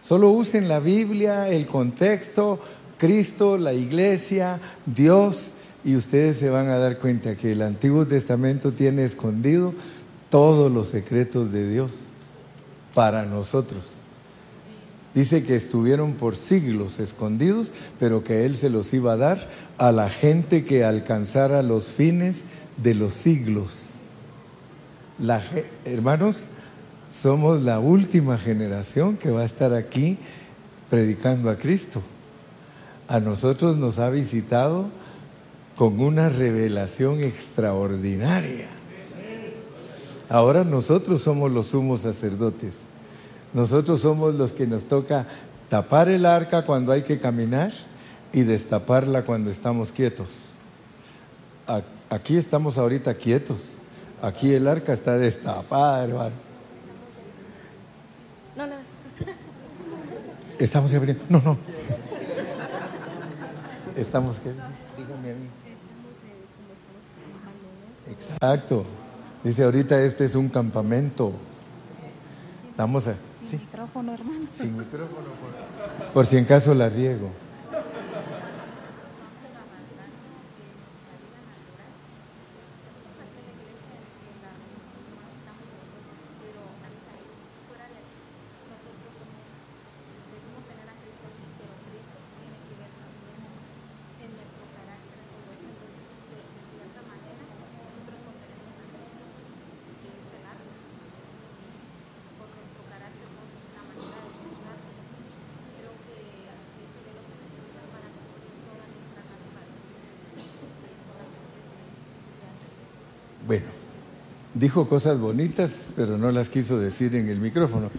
Solo usen la Biblia, el contexto, Cristo, la iglesia, Dios, y ustedes se van a dar cuenta que el Antiguo Testamento tiene escondido todos los secretos de Dios para nosotros. Dice que estuvieron por siglos escondidos, pero que Él se los iba a dar a la gente que alcanzara los fines de los siglos. Hermanos, somos la última generación que va a estar aquí predicando a Cristo. A nosotros nos ha visitado con una revelación extraordinaria. Ahora nosotros somos los sumos sacerdotes. Nosotros somos los que nos toca tapar el arca cuando hay que caminar y destaparla cuando estamos quietos. Aquí estamos ahorita quietos. Aquí el arca está destapada, hermano. No, no. Estamos ya veniendo. No, no. Estamos que. Dígame a mí. Exacto. Dice ahorita este es un campamento. Estamos a, sí, Micrófono, hermano. sin micrófono. Por, por si en caso la riego. Bueno, dijo cosas bonitas, pero no las quiso decir en el micrófono.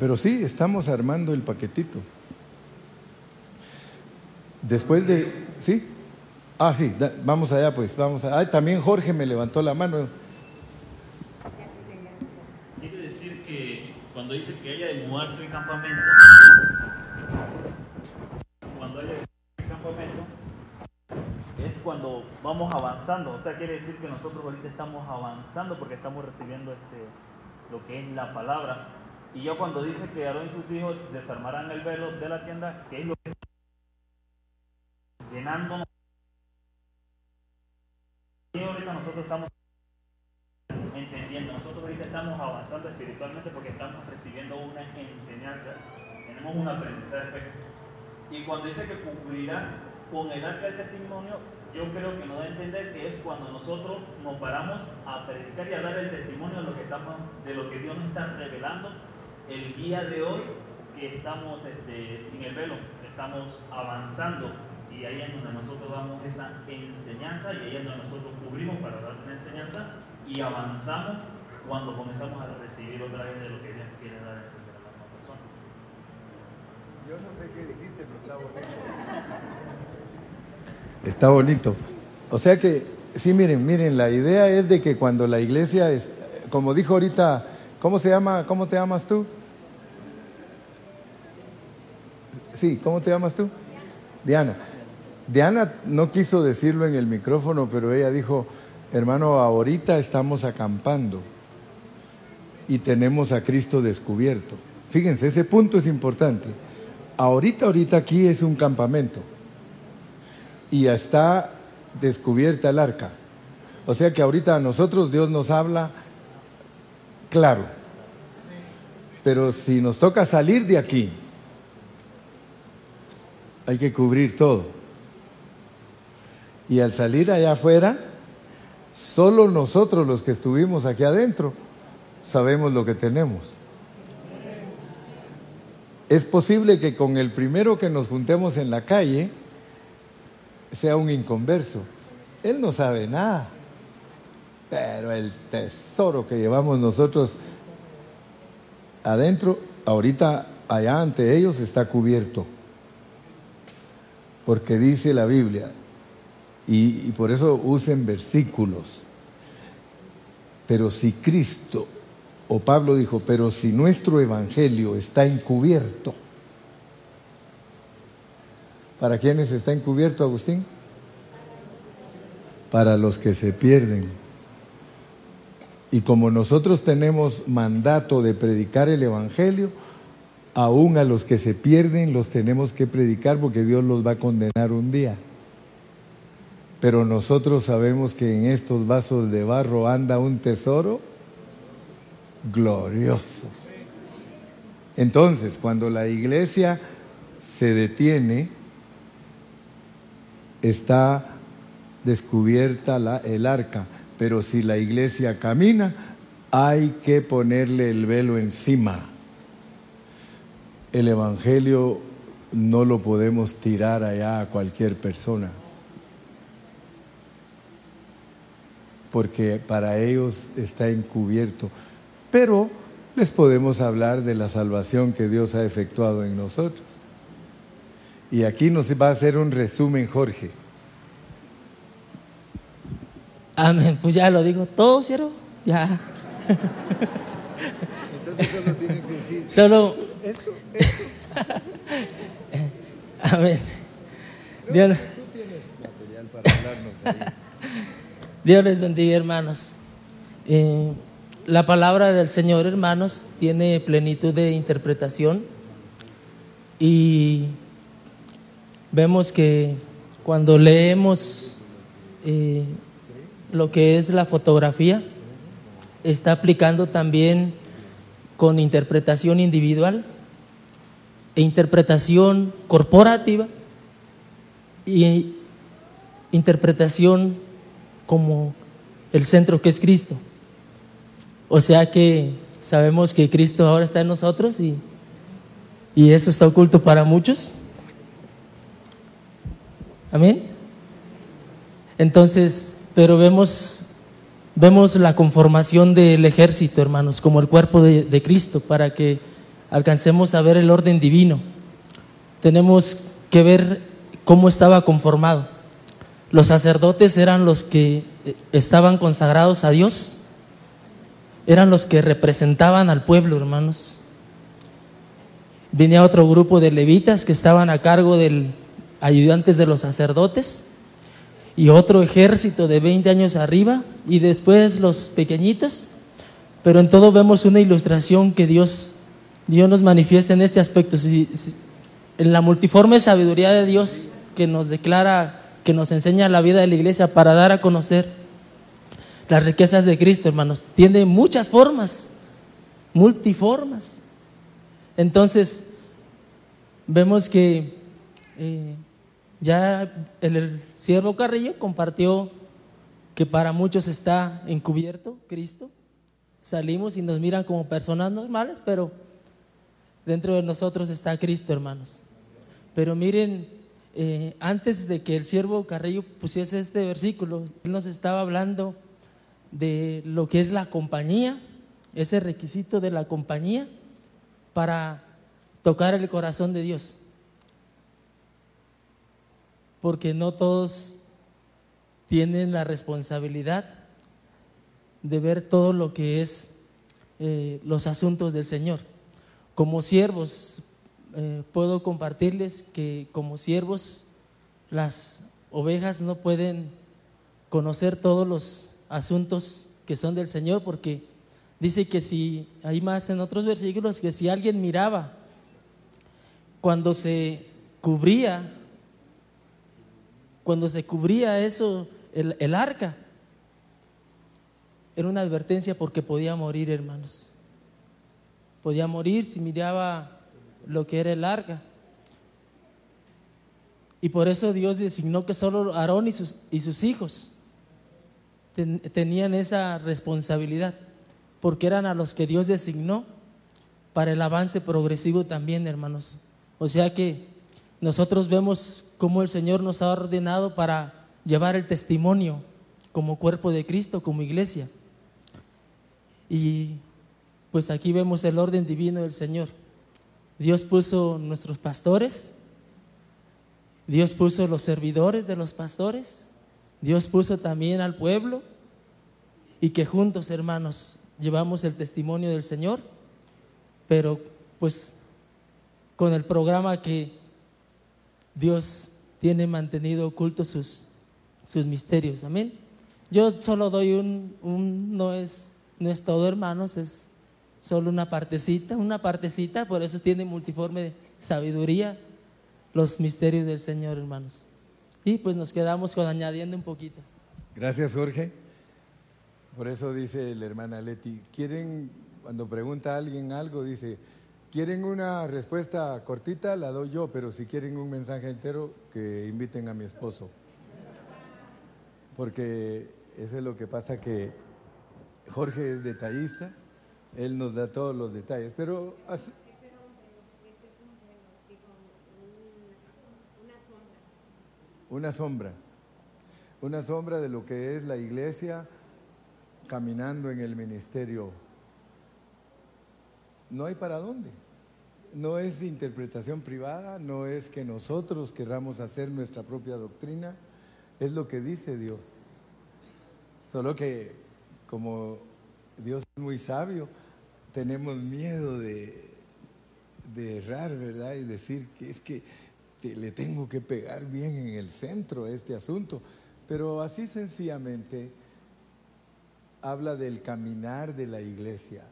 Pero sí, estamos armando el paquetito. Después de... ¿Sí? Ah, sí, vamos allá pues, vamos. Ah, también Jorge me levantó la mano. Quiere decir que cuando dice que haya de mudarse el campamento, cuando haya de mudarse el campamento, es cuando vamos avanzando. O sea, quiere decir que nosotros ahorita estamos avanzando porque estamos recibiendo este, lo que es la palabra. Y ya cuando dice que Aarón y sus hijos desarmarán el velo de la tienda, que es lo que llenándonos. Y ahorita nosotros estamos entendiendo. Nosotros ahorita estamos avanzando espiritualmente porque estamos recibiendo una enseñanza, tenemos un aprendizaje. Y cuando dice que cubrirá con el arca del testimonio, yo creo que nos da a entender que es cuando nosotros nos paramos a predicar y a dar el testimonio de lo que, estamos, de lo que Dios nos está revelando el día de hoy que estamos este, sin el velo, estamos avanzando y ahí es donde nosotros damos esa enseñanza y ahí es donde nosotros cubrimos para dar una enseñanza y avanzamos cuando comenzamos a recibir otra vez de lo que Dios quiere dar a la persona. Yo no sé qué dijiste, pero está bonito. Está bonito. O sea que, sí, miren, miren, la idea es de que cuando la iglesia, es, como dijo ahorita, ¿cómo se llama? ¿Cómo te llamas tú? Sí, ¿cómo te llamas tú? Diana. Diana no quiso decirlo en el micrófono, pero ella dijo, hermano, ahorita estamos acampando y tenemos a Cristo descubierto. Fíjense, ese punto es importante. Ahorita, ahorita aquí es un campamento y ya está descubierta el arca. O sea que ahorita a nosotros Dios nos habla claro. Pero si nos toca salir de aquí, hay que cubrir todo. Y al salir allá afuera, solo nosotros los que estuvimos aquí adentro sabemos lo que tenemos. Es posible que con el primero que nos juntemos en la calle sea un inconverso. Él no sabe nada. Pero el tesoro que llevamos nosotros adentro, ahorita allá ante ellos está cubierto. Porque dice la Biblia, y, por eso usen versículos. Pero si Cristo, o Pablo dijo, pero si nuestro evangelio está encubierto, ¿para quiénes está encubierto, Agustín? Para los que se pierden. Y como nosotros tenemos mandato de predicar el evangelio, aún a los que se pierden los tenemos que predicar porque Dios los va a condenar un día. Pero nosotros sabemos que en estos vasos de barro anda un tesoro glorioso. Entonces, cuando la iglesia se detiene, está descubierta la, el arca, pero si la iglesia camina, hay que ponerle el velo encima. El Evangelio no lo podemos tirar allá a cualquier persona. porque para ellos está encubierto. Pero les podemos hablar de la salvación que Dios ha efectuado en nosotros. Y aquí nos va a hacer un resumen Jorge. Amén, pues ya lo digo todo, ¿cierto? Ya. Entonces solo tienes que decir. Solo. Eso, eso. Amén. Dios, Tú tienes material para hablarnos ahí. Dios les bendiga, hermanos. Eh, la palabra del Señor, hermanos, tiene plenitud de interpretación y vemos que cuando leemos eh, lo que es la fotografía, está aplicando también con interpretación individual e interpretación corporativa y interpretación como el centro que es Cristo. O sea que sabemos que Cristo ahora está en nosotros y, y eso está oculto para muchos. Amén. Entonces, pero vemos, vemos la conformación del ejército, hermanos, como el cuerpo de, de Cristo, para que alcancemos a ver el orden divino. Tenemos que ver cómo estaba conformado. Los sacerdotes eran los que eh, estaban consagrados a Dios, eran los que representaban al pueblo, hermanos. Venía otro grupo de levitas que estaban a cargo del ayudantes de los sacerdotes y otro ejército de 20 años arriba y después los pequeñitos. Pero en todo vemos una ilustración que Dios, Dios nos manifiesta en este aspecto. En la multiforme sabiduría de Dios que nos declara, que nos enseña la vida de la iglesia para dar a conocer las riquezas de Cristo, hermanos. Tiene muchas formas, multiformas. Entonces, vemos que eh, ya el, siervo Carrillo compartió que para muchos está encubierto Cristo. Salimos y nos miran como personas normales, pero dentro de nosotros está Cristo, hermanos. Pero miren, eh, antes de que el siervo Carrillo pusiese este versículo, él nos estaba hablando de lo que es la compañía, ese requisito de la compañía para tocar el corazón de Dios. Porque no todos tienen la responsabilidad de ver todo lo que es eh, los asuntos del Señor. Como siervos, eh, puedo compartirles que como siervos las ovejas no pueden conocer todos los asuntos que son del Señor porque dice que si, hay más en otros versículos, que si alguien miraba cuando se cubría, cuando se cubría eso, el, el arca, era una advertencia porque podía morir, hermanos. Podía morir si miraba lo que era el arca. Y por eso Dios designó que solo Aarón y sus, y sus hijos tenían esa responsabilidad, porque eran a los que Dios designó para el avance progresivo también, hermanos. O sea que nosotros vemos cómo el Señor nos ha ordenado para llevar el testimonio como cuerpo de Cristo, como iglesia. Y pues aquí vemos el orden divino del Señor. Dios puso nuestros pastores, Dios puso los servidores de los pastores, Dios puso también al pueblo y que juntos, hermanos, llevamos el testimonio del Señor, pero pues con el programa que Dios tiene mantenido ocultos sus, sus misterios. Amén. Yo solo doy un, un, no es, no es todo, hermanos, es solo una partecita, una partecita, por eso tiene multiforme sabiduría los misterios del Señor, hermanos. Y pues nos quedamos con añadiendo un poquito. Gracias, Jorge. Por eso dice la hermana Leti, quieren, cuando pregunta a alguien algo, dice, quieren una respuesta cortita, la doy yo, pero si quieren un mensaje entero, que inviten a mi esposo. Porque eso es lo que pasa que Jorge es detallista, él nos da todos los detalles, pero así, una sombra, una sombra de lo que es la iglesia caminando en el ministerio. No hay para dónde. No es de interpretación privada, no es que nosotros querramos hacer nuestra propia doctrina, es lo que dice Dios. Solo que como Dios es muy sabio, tenemos miedo de, errar, ¿verdad? Y decir que es que le tengo que pegar bien en el centro a este asunto. Pero así sencillamente habla del caminar de la iglesia,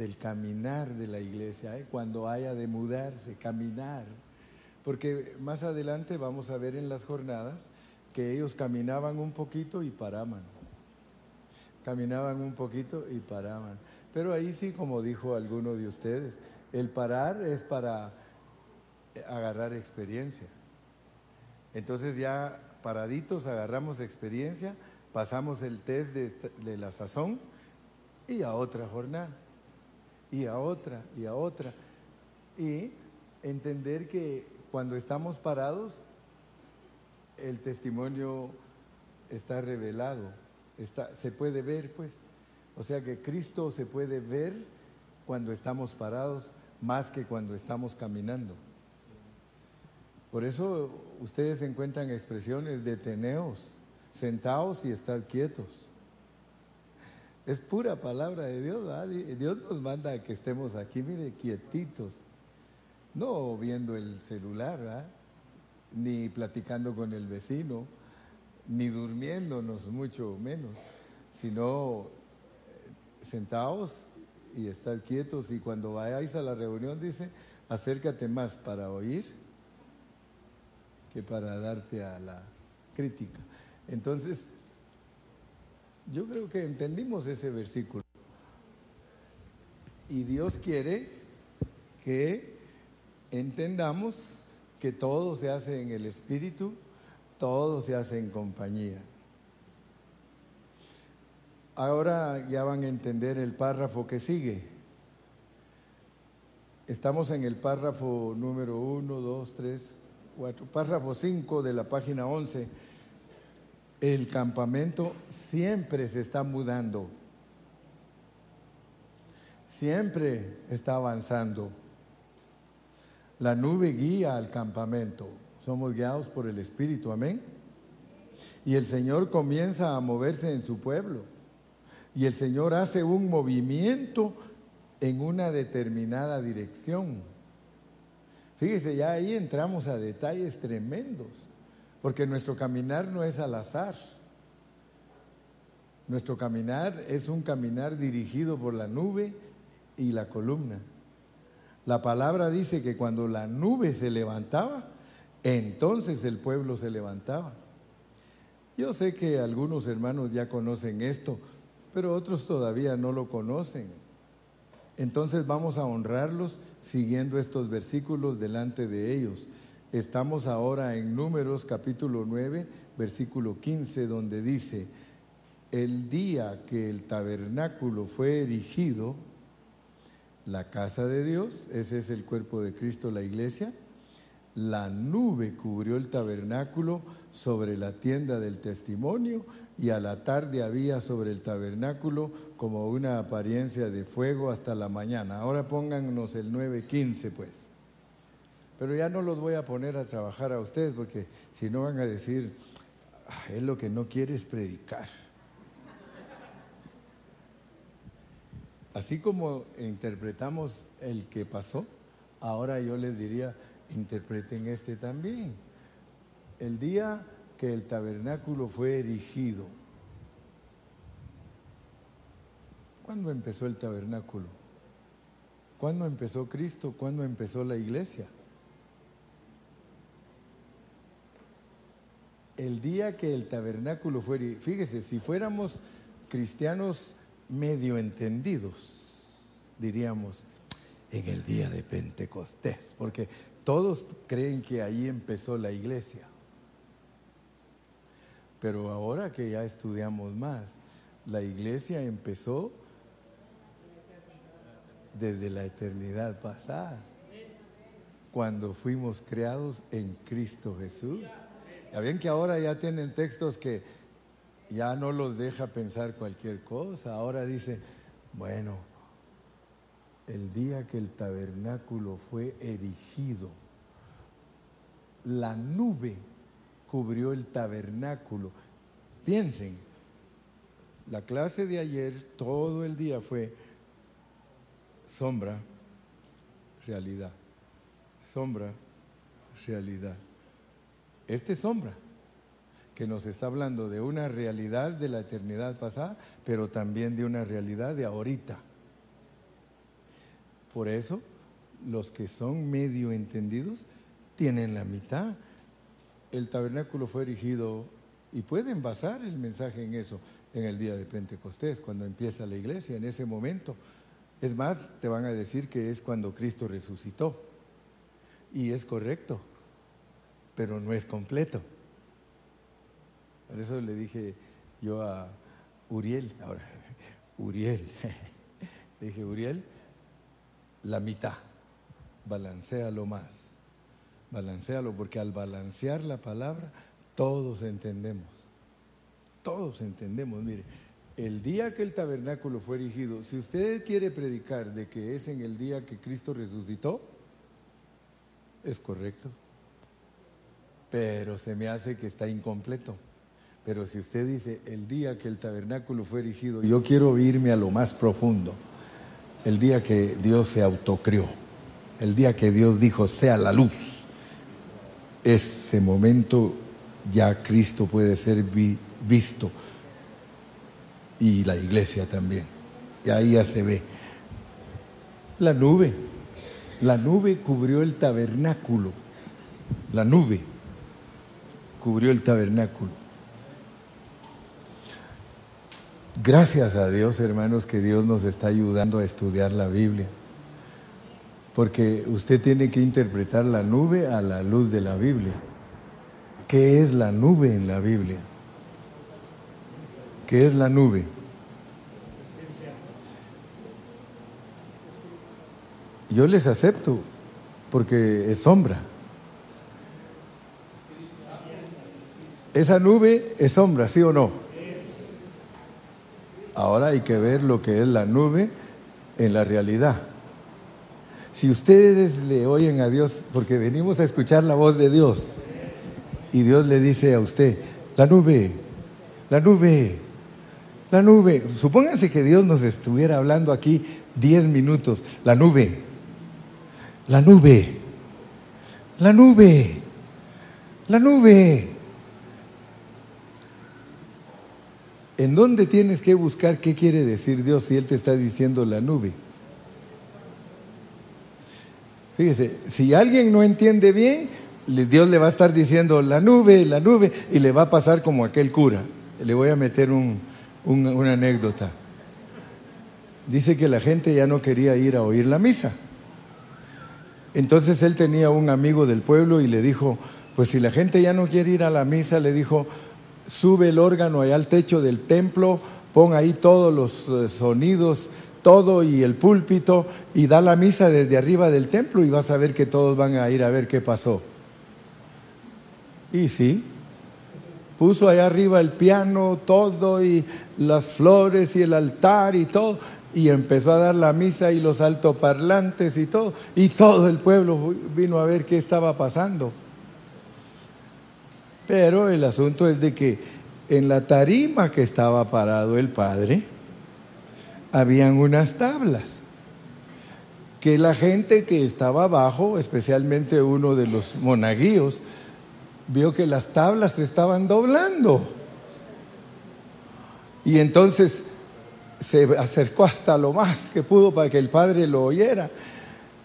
del caminar de la iglesia, ¿eh? cuando haya de mudarse, caminar. Porque más adelante vamos a ver en las jornadas que ellos caminaban un poquito y paraban. Caminaban un poquito y paraban. Pero ahí sí, como dijo alguno de ustedes, el parar es para agarrar experiencia. Entonces ya paraditos agarramos experiencia, pasamos el test de, la sazón y a otra jornada, y a otra, y a otra. Y entender que cuando estamos parados, el testimonio está revelado, está, se puede ver pues. O sea que Cristo se puede ver cuando estamos parados más que cuando estamos caminando. Por eso ustedes encuentran expresiones de teneos, sentaos y estar quietos. Es pura palabra de Dios, Dios nos manda a que estemos aquí, mire, quietitos, no viendo el celular, ni platicando con el vecino, ni durmiéndonos, mucho menos, sino eh, sentaos y estar quietos. Y cuando vayáis a la reunión, dice, acércate más para oír que para darte a la crítica. Entonces, yo creo que entendimos ese versículo. Y Dios quiere que entendamos que todo se hace en el Espíritu, todo se hace en compañía. Ahora ya van a entender el párrafo que sigue. Estamos en el párrafo número 1, 2, 3, 4, párrafo 5 de la página 11. El campamento siempre se está mudando, siempre está avanzando. La nube guía al campamento, somos guiados por el Espíritu, amén. Y el Señor comienza a moverse en su pueblo. Y el Señor hace un movimiento en una determinada dirección. Fíjese, ya ahí entramos a detalles tremendos, porque nuestro caminar no es al azar. Nuestro caminar es un caminar dirigido por la nube y la columna. La palabra dice que cuando la nube se levantaba, entonces el pueblo se levantaba. Yo sé que algunos hermanos ya conocen esto, pero otros todavía no lo conocen. Entonces vamos a honrarlos siguiendo estos versículos delante de ellos. Estamos ahora en Números capítulo 9, versículo 15, donde dice, el día que el tabernáculo fue erigido, la casa de Dios, ese es el cuerpo de Cristo, la iglesia, la nube cubrió el tabernáculo sobre la tienda del testimonio y a la tarde había sobre el tabernáculo como una apariencia de fuego hasta la mañana. Ahora póngannos el 9.15 pues. Pero ya no los voy a poner a trabajar a ustedes porque si no van a decir, "Ah, es lo que no quiere es predicar. Así como interpretamos el que pasó, ahora yo les diría, interpreten este también. El día que el tabernáculo fue erigido. ¿Cuándo empezó el tabernáculo? ¿Cuándo empezó Cristo? ¿Cuándo empezó la iglesia? El día que el tabernáculo fue erigido. Fíjese, si fuéramos cristianos medio entendidos, diríamos, en el día de Pentecostés, porque todos creen que ahí empezó la iglesia. Pero ahora que ya estudiamos más, la iglesia empezó desde la eternidad pasada, cuando fuimos creados en Cristo Jesús. Ya ven que ahora ya tienen textos que ya no los deja pensar cualquier cosa. Ahora dice, bueno, el día que el tabernáculo fue erigido, la nube cubrió el tabernáculo. Piensen, la clase de ayer todo el día fue sombra, realidad, sombra, realidad. Este es sombra, que nos está hablando de una realidad de la eternidad pasada, pero también de una realidad de ahorita. Por eso, los que son medio entendidos tienen la mitad. El tabernáculo fue erigido y pueden basar el mensaje en eso, en el día de Pentecostés, cuando empieza la iglesia, en ese momento. Es más, te van a decir que es cuando Cristo resucitó. Y es correcto, pero no es completo. Por eso le dije yo a Uriel, ahora, Uriel, le dije, Uriel, la mitad, balancealo más, balancealo, porque al balancear la palabra, todos entendemos, todos entendemos, mire, el día que el tabernáculo fue erigido, si usted quiere predicar de que es en el día que Cristo resucitó, es correcto, pero se me hace que está incompleto. Pero si usted dice el día que el tabernáculo fue erigido, yo quiero irme a lo más profundo, el día que Dios se autocrió, el día que Dios dijo sea la luz, ese momento ya Cristo puede ser vi- visto. Y la iglesia también. Y ahí ya se ve. La nube, la nube cubrió el tabernáculo, la nube cubrió el tabernáculo. Gracias a Dios, hermanos, que Dios nos está ayudando a estudiar la Biblia. Porque usted tiene que interpretar la nube a la luz de la Biblia. ¿Qué es la nube en la Biblia? ¿Qué es la nube? Yo les acepto porque es sombra. Esa nube es sombra, ¿sí o no? Ahora hay que ver lo que es la nube en la realidad. Si ustedes le oyen a Dios, porque venimos a escuchar la voz de Dios, y Dios le dice a usted, la nube, la nube, la nube. Supónganse que Dios nos estuviera hablando aquí 10 minutos, la nube, la nube, la nube, la nube. ¿En dónde tienes que buscar qué quiere decir Dios si Él te está diciendo la nube? Fíjese, si alguien no entiende bien, Dios le va a estar diciendo la nube, la nube, y le va a pasar como aquel cura. Le voy a meter una anécdota. Dice que la gente ya no quería ir a oír la misa. Entonces él tenía un amigo del pueblo y le dijo, pues si la gente ya no quiere ir a la misa, le dijo, sube el órgano allá al techo del templo, pon ahí todos los eh, sonidos todo y el púlpito y da la misa desde arriba del templo y vas a ver que todos van a ir a ver qué pasó. Y sí, puso allá arriba el piano, todo y las flores y el altar y todo y empezó a dar la misa y los altoparlantes y todo y todo el pueblo vino a ver qué estaba pasando. Pero el asunto es de que en la tarima que estaba parado el padre, habían unas tablas que la gente que estaba abajo, especialmente uno de los monaguillos, vio que las tablas se estaban doblando. Y entonces se acercó hasta lo más que pudo para que el padre lo oyera.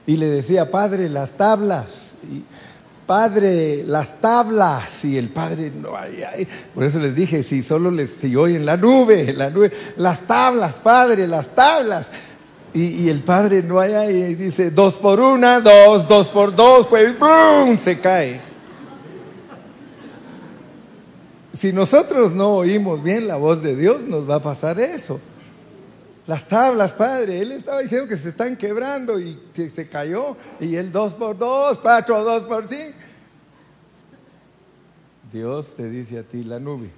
Y le decía, padre, las tablas. Padre, las tablas. Y el padre, no, hay por eso les dije, si solo les, si oyen la nube, la nube, las tablas, padre, las tablas. Y, el padre no hay ahí, y dice, dos por una, dos, dos por dos, pues ¡brum! se cae. Si nosotros no oímos bien la voz de Dios, nos va a pasar eso. Las tablas, padre, él estaba diciendo que se están quebrando y que se cayó. Y el dos por dos, cuatro, dos por cinco. Dios te dice a ti la nube.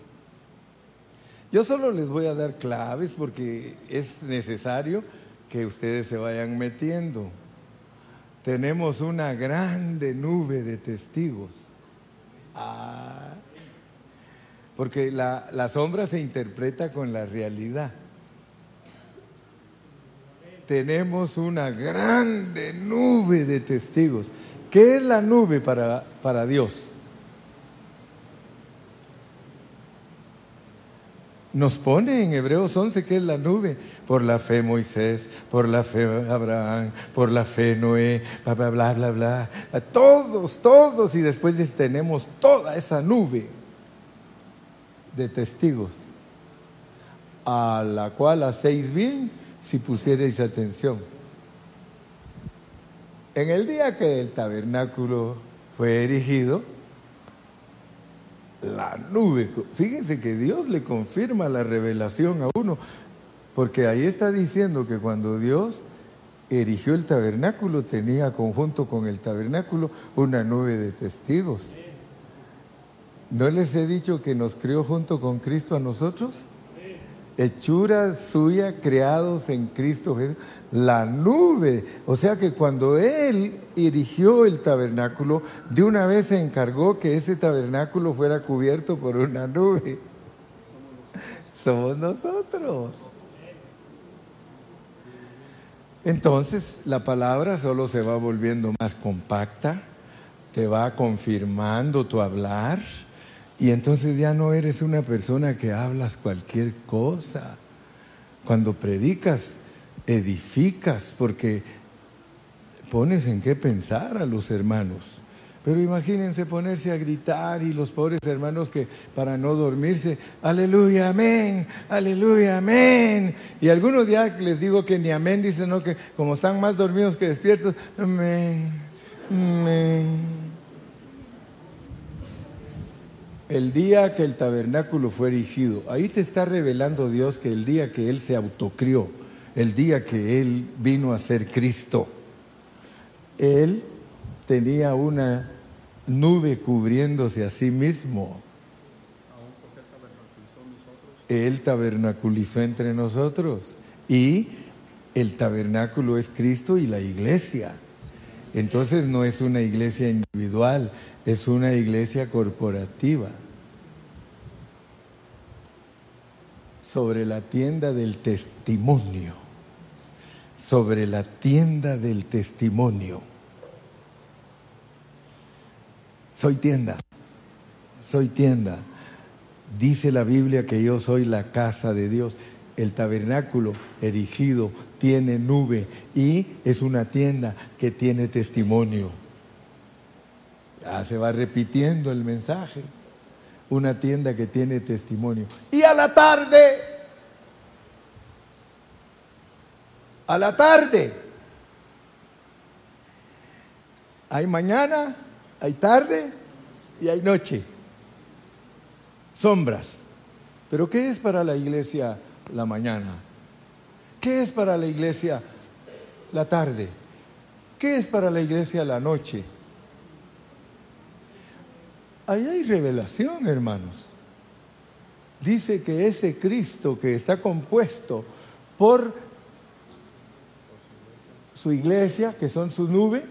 Yo solo les voy a dar claves porque es necesario que ustedes se vayan metiendo. Tenemos una grande nube de testigos. Ah, porque la, la sombra se interpreta con la realidad tenemos una grande nube de testigos. ¿Qué es la nube para, para Dios? Nos pone en Hebreos 11 que es la nube. Por la fe Moisés, por la fe Abraham, por la fe Noé, bla, bla, bla, bla, bla. Todos, todos. Y después tenemos toda esa nube de testigos a la cual hacéis bien si pusierais atención. En el día que el tabernáculo fue erigido, la nube, fíjense que Dios le confirma la revelación a uno, porque ahí está diciendo que cuando Dios erigió el tabernáculo tenía conjunto con el tabernáculo una nube de testigos. ¿No les he dicho que nos crió junto con Cristo a nosotros? Hechura suya creados en Cristo Jesús, la nube. O sea que cuando Él erigió el tabernáculo, de una vez se encargó que ese tabernáculo fuera cubierto por una nube. Somos nosotros. Entonces la palabra solo se va volviendo más compacta, te va confirmando tu hablar y entonces ya no eres una persona que hablas cualquier cosa. Cuando predicas, edificas, porque pones en qué pensar a los hermanos. Pero imagínense ponerse a gritar y los pobres hermanos que para no dormirse, aleluya, amén, aleluya, amén. Y algunos ya les digo que ni amén dicen, no, que como están más dormidos que despiertos, amén, amén. El día que el tabernáculo fue erigido, ahí te está revelando Dios que el día que Él se autocrió, el día que Él vino a ser Cristo, Él tenía una nube cubriéndose a sí mismo. Él tabernaculizó entre nosotros y el tabernáculo es Cristo y la iglesia. Entonces no es una iglesia individual, es una iglesia corporativa. Sobre la tienda del testimonio, sobre la tienda del testimonio. Soy tienda, soy tienda. Dice la Biblia que yo soy la casa de Dios. El tabernáculo erigido tiene nube y es una tienda que tiene testimonio. Ya se va repitiendo el mensaje. Una tienda que tiene testimonio. Y a la tarde, a la tarde, hay mañana, hay tarde y hay noche. Sombras. Pero ¿qué es para la iglesia la mañana? ¿Qué es para la iglesia la tarde? ¿Qué es para la iglesia la noche? Ahí hay revelación, hermanos. Dice que ese Cristo que está compuesto por su iglesia, que son su nube,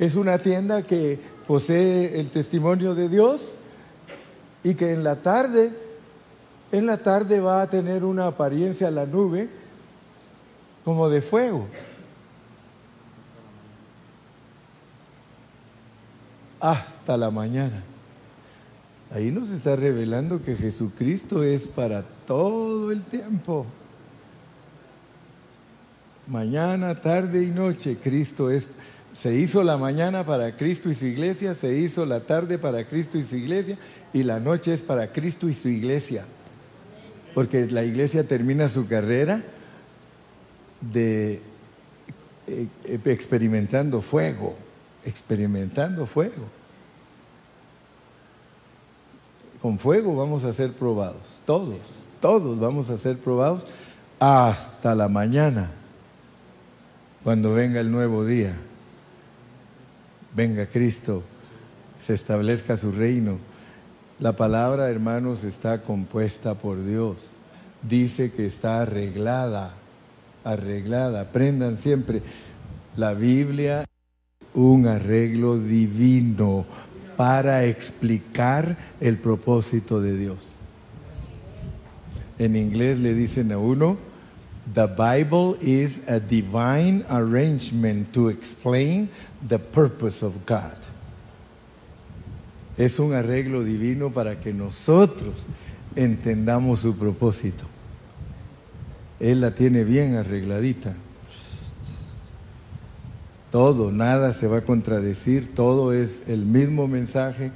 es una tienda que posee el testimonio de Dios y que en la tarde, en la tarde va a tener una apariencia la nube como de fuego. Hasta la mañana. Ahí nos está revelando que Jesucristo es para todo el tiempo. Mañana, tarde y noche, Cristo es. Se hizo la mañana para Cristo y su iglesia, se hizo la tarde para Cristo y su iglesia, y la noche es para Cristo y su iglesia. Porque la iglesia termina su carrera de eh, experimentando fuego, experimentando fuego. Con fuego vamos a ser probados, todos, todos vamos a ser probados hasta la mañana, cuando venga el nuevo día, venga Cristo, se establezca su reino. La palabra, hermanos, está compuesta por Dios. Dice que está arreglada, arreglada. Aprendan siempre, la Biblia un arreglo divino para explicar el propósito de Dios. En inglés le dicen a uno, The Bible is a divine arrangement to explain the purpose of God. Es un arreglo divino para que nosotros entendamos su propósito. Él la tiene bien arregladita. Todo, nada se va a contradecir, todo es el mismo mensaje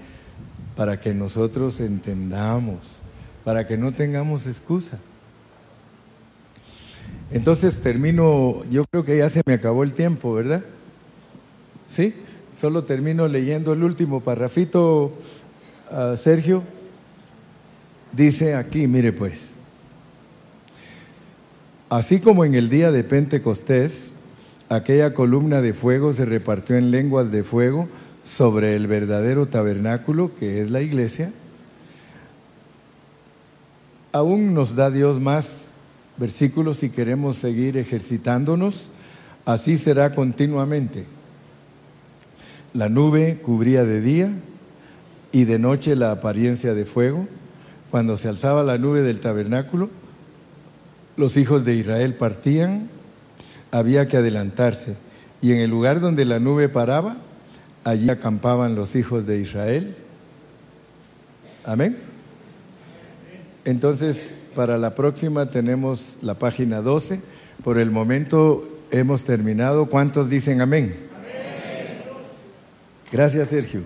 para que nosotros entendamos, para que no tengamos excusa. Entonces termino, yo creo que ya se me acabó el tiempo, ¿verdad? ¿Sí? Solo termino leyendo el último parrafito, uh, Sergio. Dice aquí, mire pues, así como en el día de Pentecostés, aquella columna de fuego se repartió en lenguas de fuego sobre el verdadero tabernáculo que es la iglesia, aún nos da Dios más versículos si queremos seguir ejercitándonos, así será continuamente. La nube cubría de día y de noche la apariencia de fuego. Cuando se alzaba la nube del tabernáculo, los hijos de Israel partían había que adelantarse. Y en el lugar donde la nube paraba, allí acampaban los hijos de Israel. Amén. Entonces, para la próxima tenemos la página 12. Por el momento hemos terminado. ¿Cuántos dicen amén? amén. Gracias, Sergio.